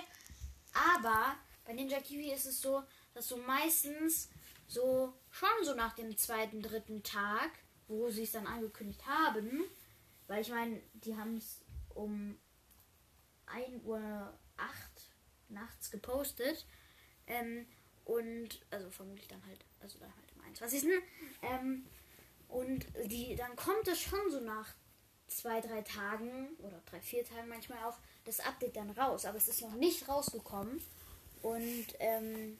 Aber bei Ninja Kiwi ist es so, dass so meistens so schon so nach dem zweiten, dritten Tag, wo sie es dann angekündigt haben, weil ich meine, die haben es um 1 Uhr 8 nachts gepostet. Ähm, und, also vermutlich dann halt, also dann halt 21. Ähm, und die, dann kommt es schon so nach zwei, drei Tagen oder drei, vier Tagen manchmal auch das Update dann raus. Aber es ist noch nicht rausgekommen. Und ähm,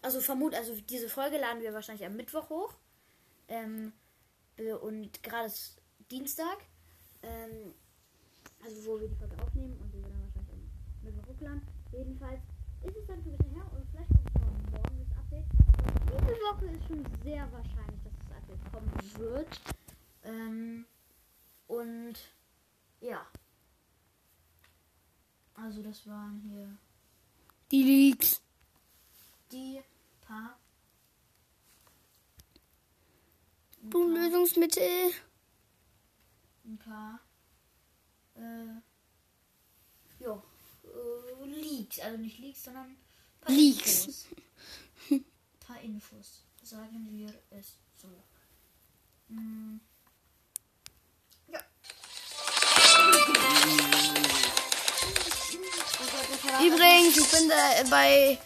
also vermut, also diese Folge laden wir wahrscheinlich am Mittwoch hoch. Ähm, äh, und gerade ist Dienstag. Ähm, also wo wir die Folge aufnehmen und die wir dann wahrscheinlich am Mittwoch hochladen. Jedenfalls ist es dann schon wieder her und vielleicht kommt schon morgen das Update. Woche ist schon sehr wahrscheinlich, dass das Update kommen wird. Ähm, und ja. Also das waren hier Die Leaks. die paar Boomlösungsmittel. ein paar äh, ja, äh, Leaks, also nicht Leaks, sondern Leaks. Paar Infos, sagen wir es so. Mm. Ja. Übrigens, ich bin da bei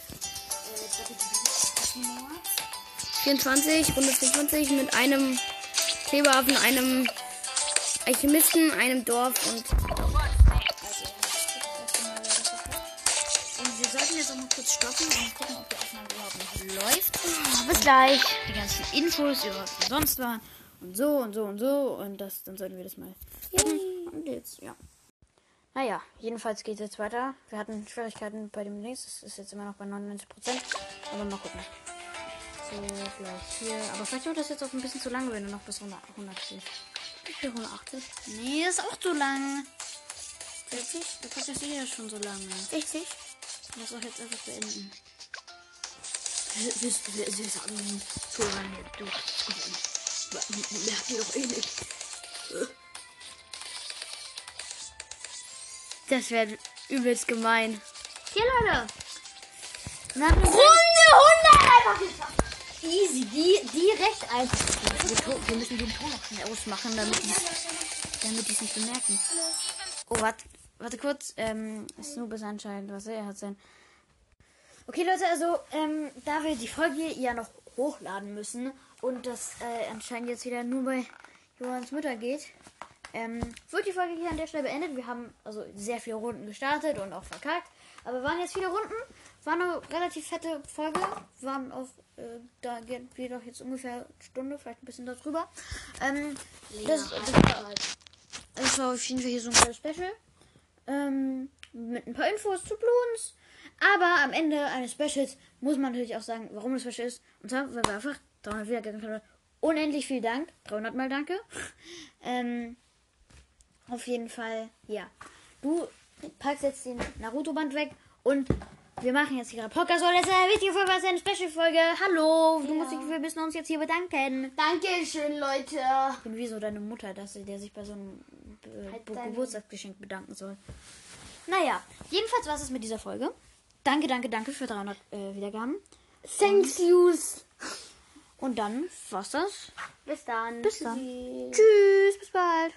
24, Runde 24 mit einem Klebeaffen, einem Alchemisten, einem Dorf und Und wir sollten jetzt auch mal kurz stoppen und gucken, ob die Läuft. bis gleich. Die ganzen Infos über was wir sonst waren und so und so und so und das, dann sollten wir das mal. Und jetzt, ja. Naja, jedenfalls geht es jetzt weiter. Wir hatten Schwierigkeiten bei dem Links. Es ist jetzt immer noch bei 99%. Aber mal gucken. So, gleich hier. Aber vielleicht wird das jetzt auch ein bisschen zu lang, wenn du noch bis 100 180. 480. Nee, das ist auch zu lang. 40? Du kannst jetzt eh schon so lange. 60. Lass doch jetzt einfach beenden. Wir, wir, wir, sagen zu lange. Du. Merkt ihr doch eh nicht. Das wäre übelst gemein. Hier, Leute. Wir haben eine Runde 100 einfach geschafft. Easy, die, direkt einfach. Wir müssen den Ton noch schnell ausmachen, damit die damit es nicht bemerken. Oh, warte, warte kurz. Ähm, Snoop ist anscheinend, was er hat sein. Okay, Leute, also, ähm, da wir die Folge ja noch hochladen müssen und das äh, anscheinend jetzt wieder nur bei Johans Mutter geht, ähm, wird die Folge hier an der Stelle beendet. Wir haben also sehr viele Runden gestartet und auch verkackt. Aber waren jetzt viele Runden. War eine relativ fette Folge. Waren auch, äh, da geht geht auch jetzt ungefähr eine Stunde, vielleicht ein bisschen darüber. Ähm, das, das, war, das war auf jeden Fall hier so ein kleines Special. Ähm, mit ein paar Infos zu Bloons. Aber am Ende eines Specials muss man natürlich auch sagen, warum das Special ist. Und zwar, weil wir einfach 300 Wiedergaben haben. Unendlich viel Dank. 300 mal Danke. Ähm, auf jeden Fall, ja. Du packst jetzt den Naruto-Band weg und wir machen jetzt hier gerade Podcast. So, das ist eine wichtige Folge, das ist eine Special-Folge. Hallo, du musst dich, wir müssen uns jetzt hier bedanken. Dankeschön, Leute. Ich bin wie so deine Mutter, dass sie, der sich bei so einem äh, Halt Be- Geburtstagsgeschenk bedanken soll. Naja, jedenfalls war es mit dieser Folge. Danke, danke, danke für 300 äh, Wiedergaben. Thanks, yous. Und dann war's das. Bis dann. Bis dann. Tschüss, bis bald.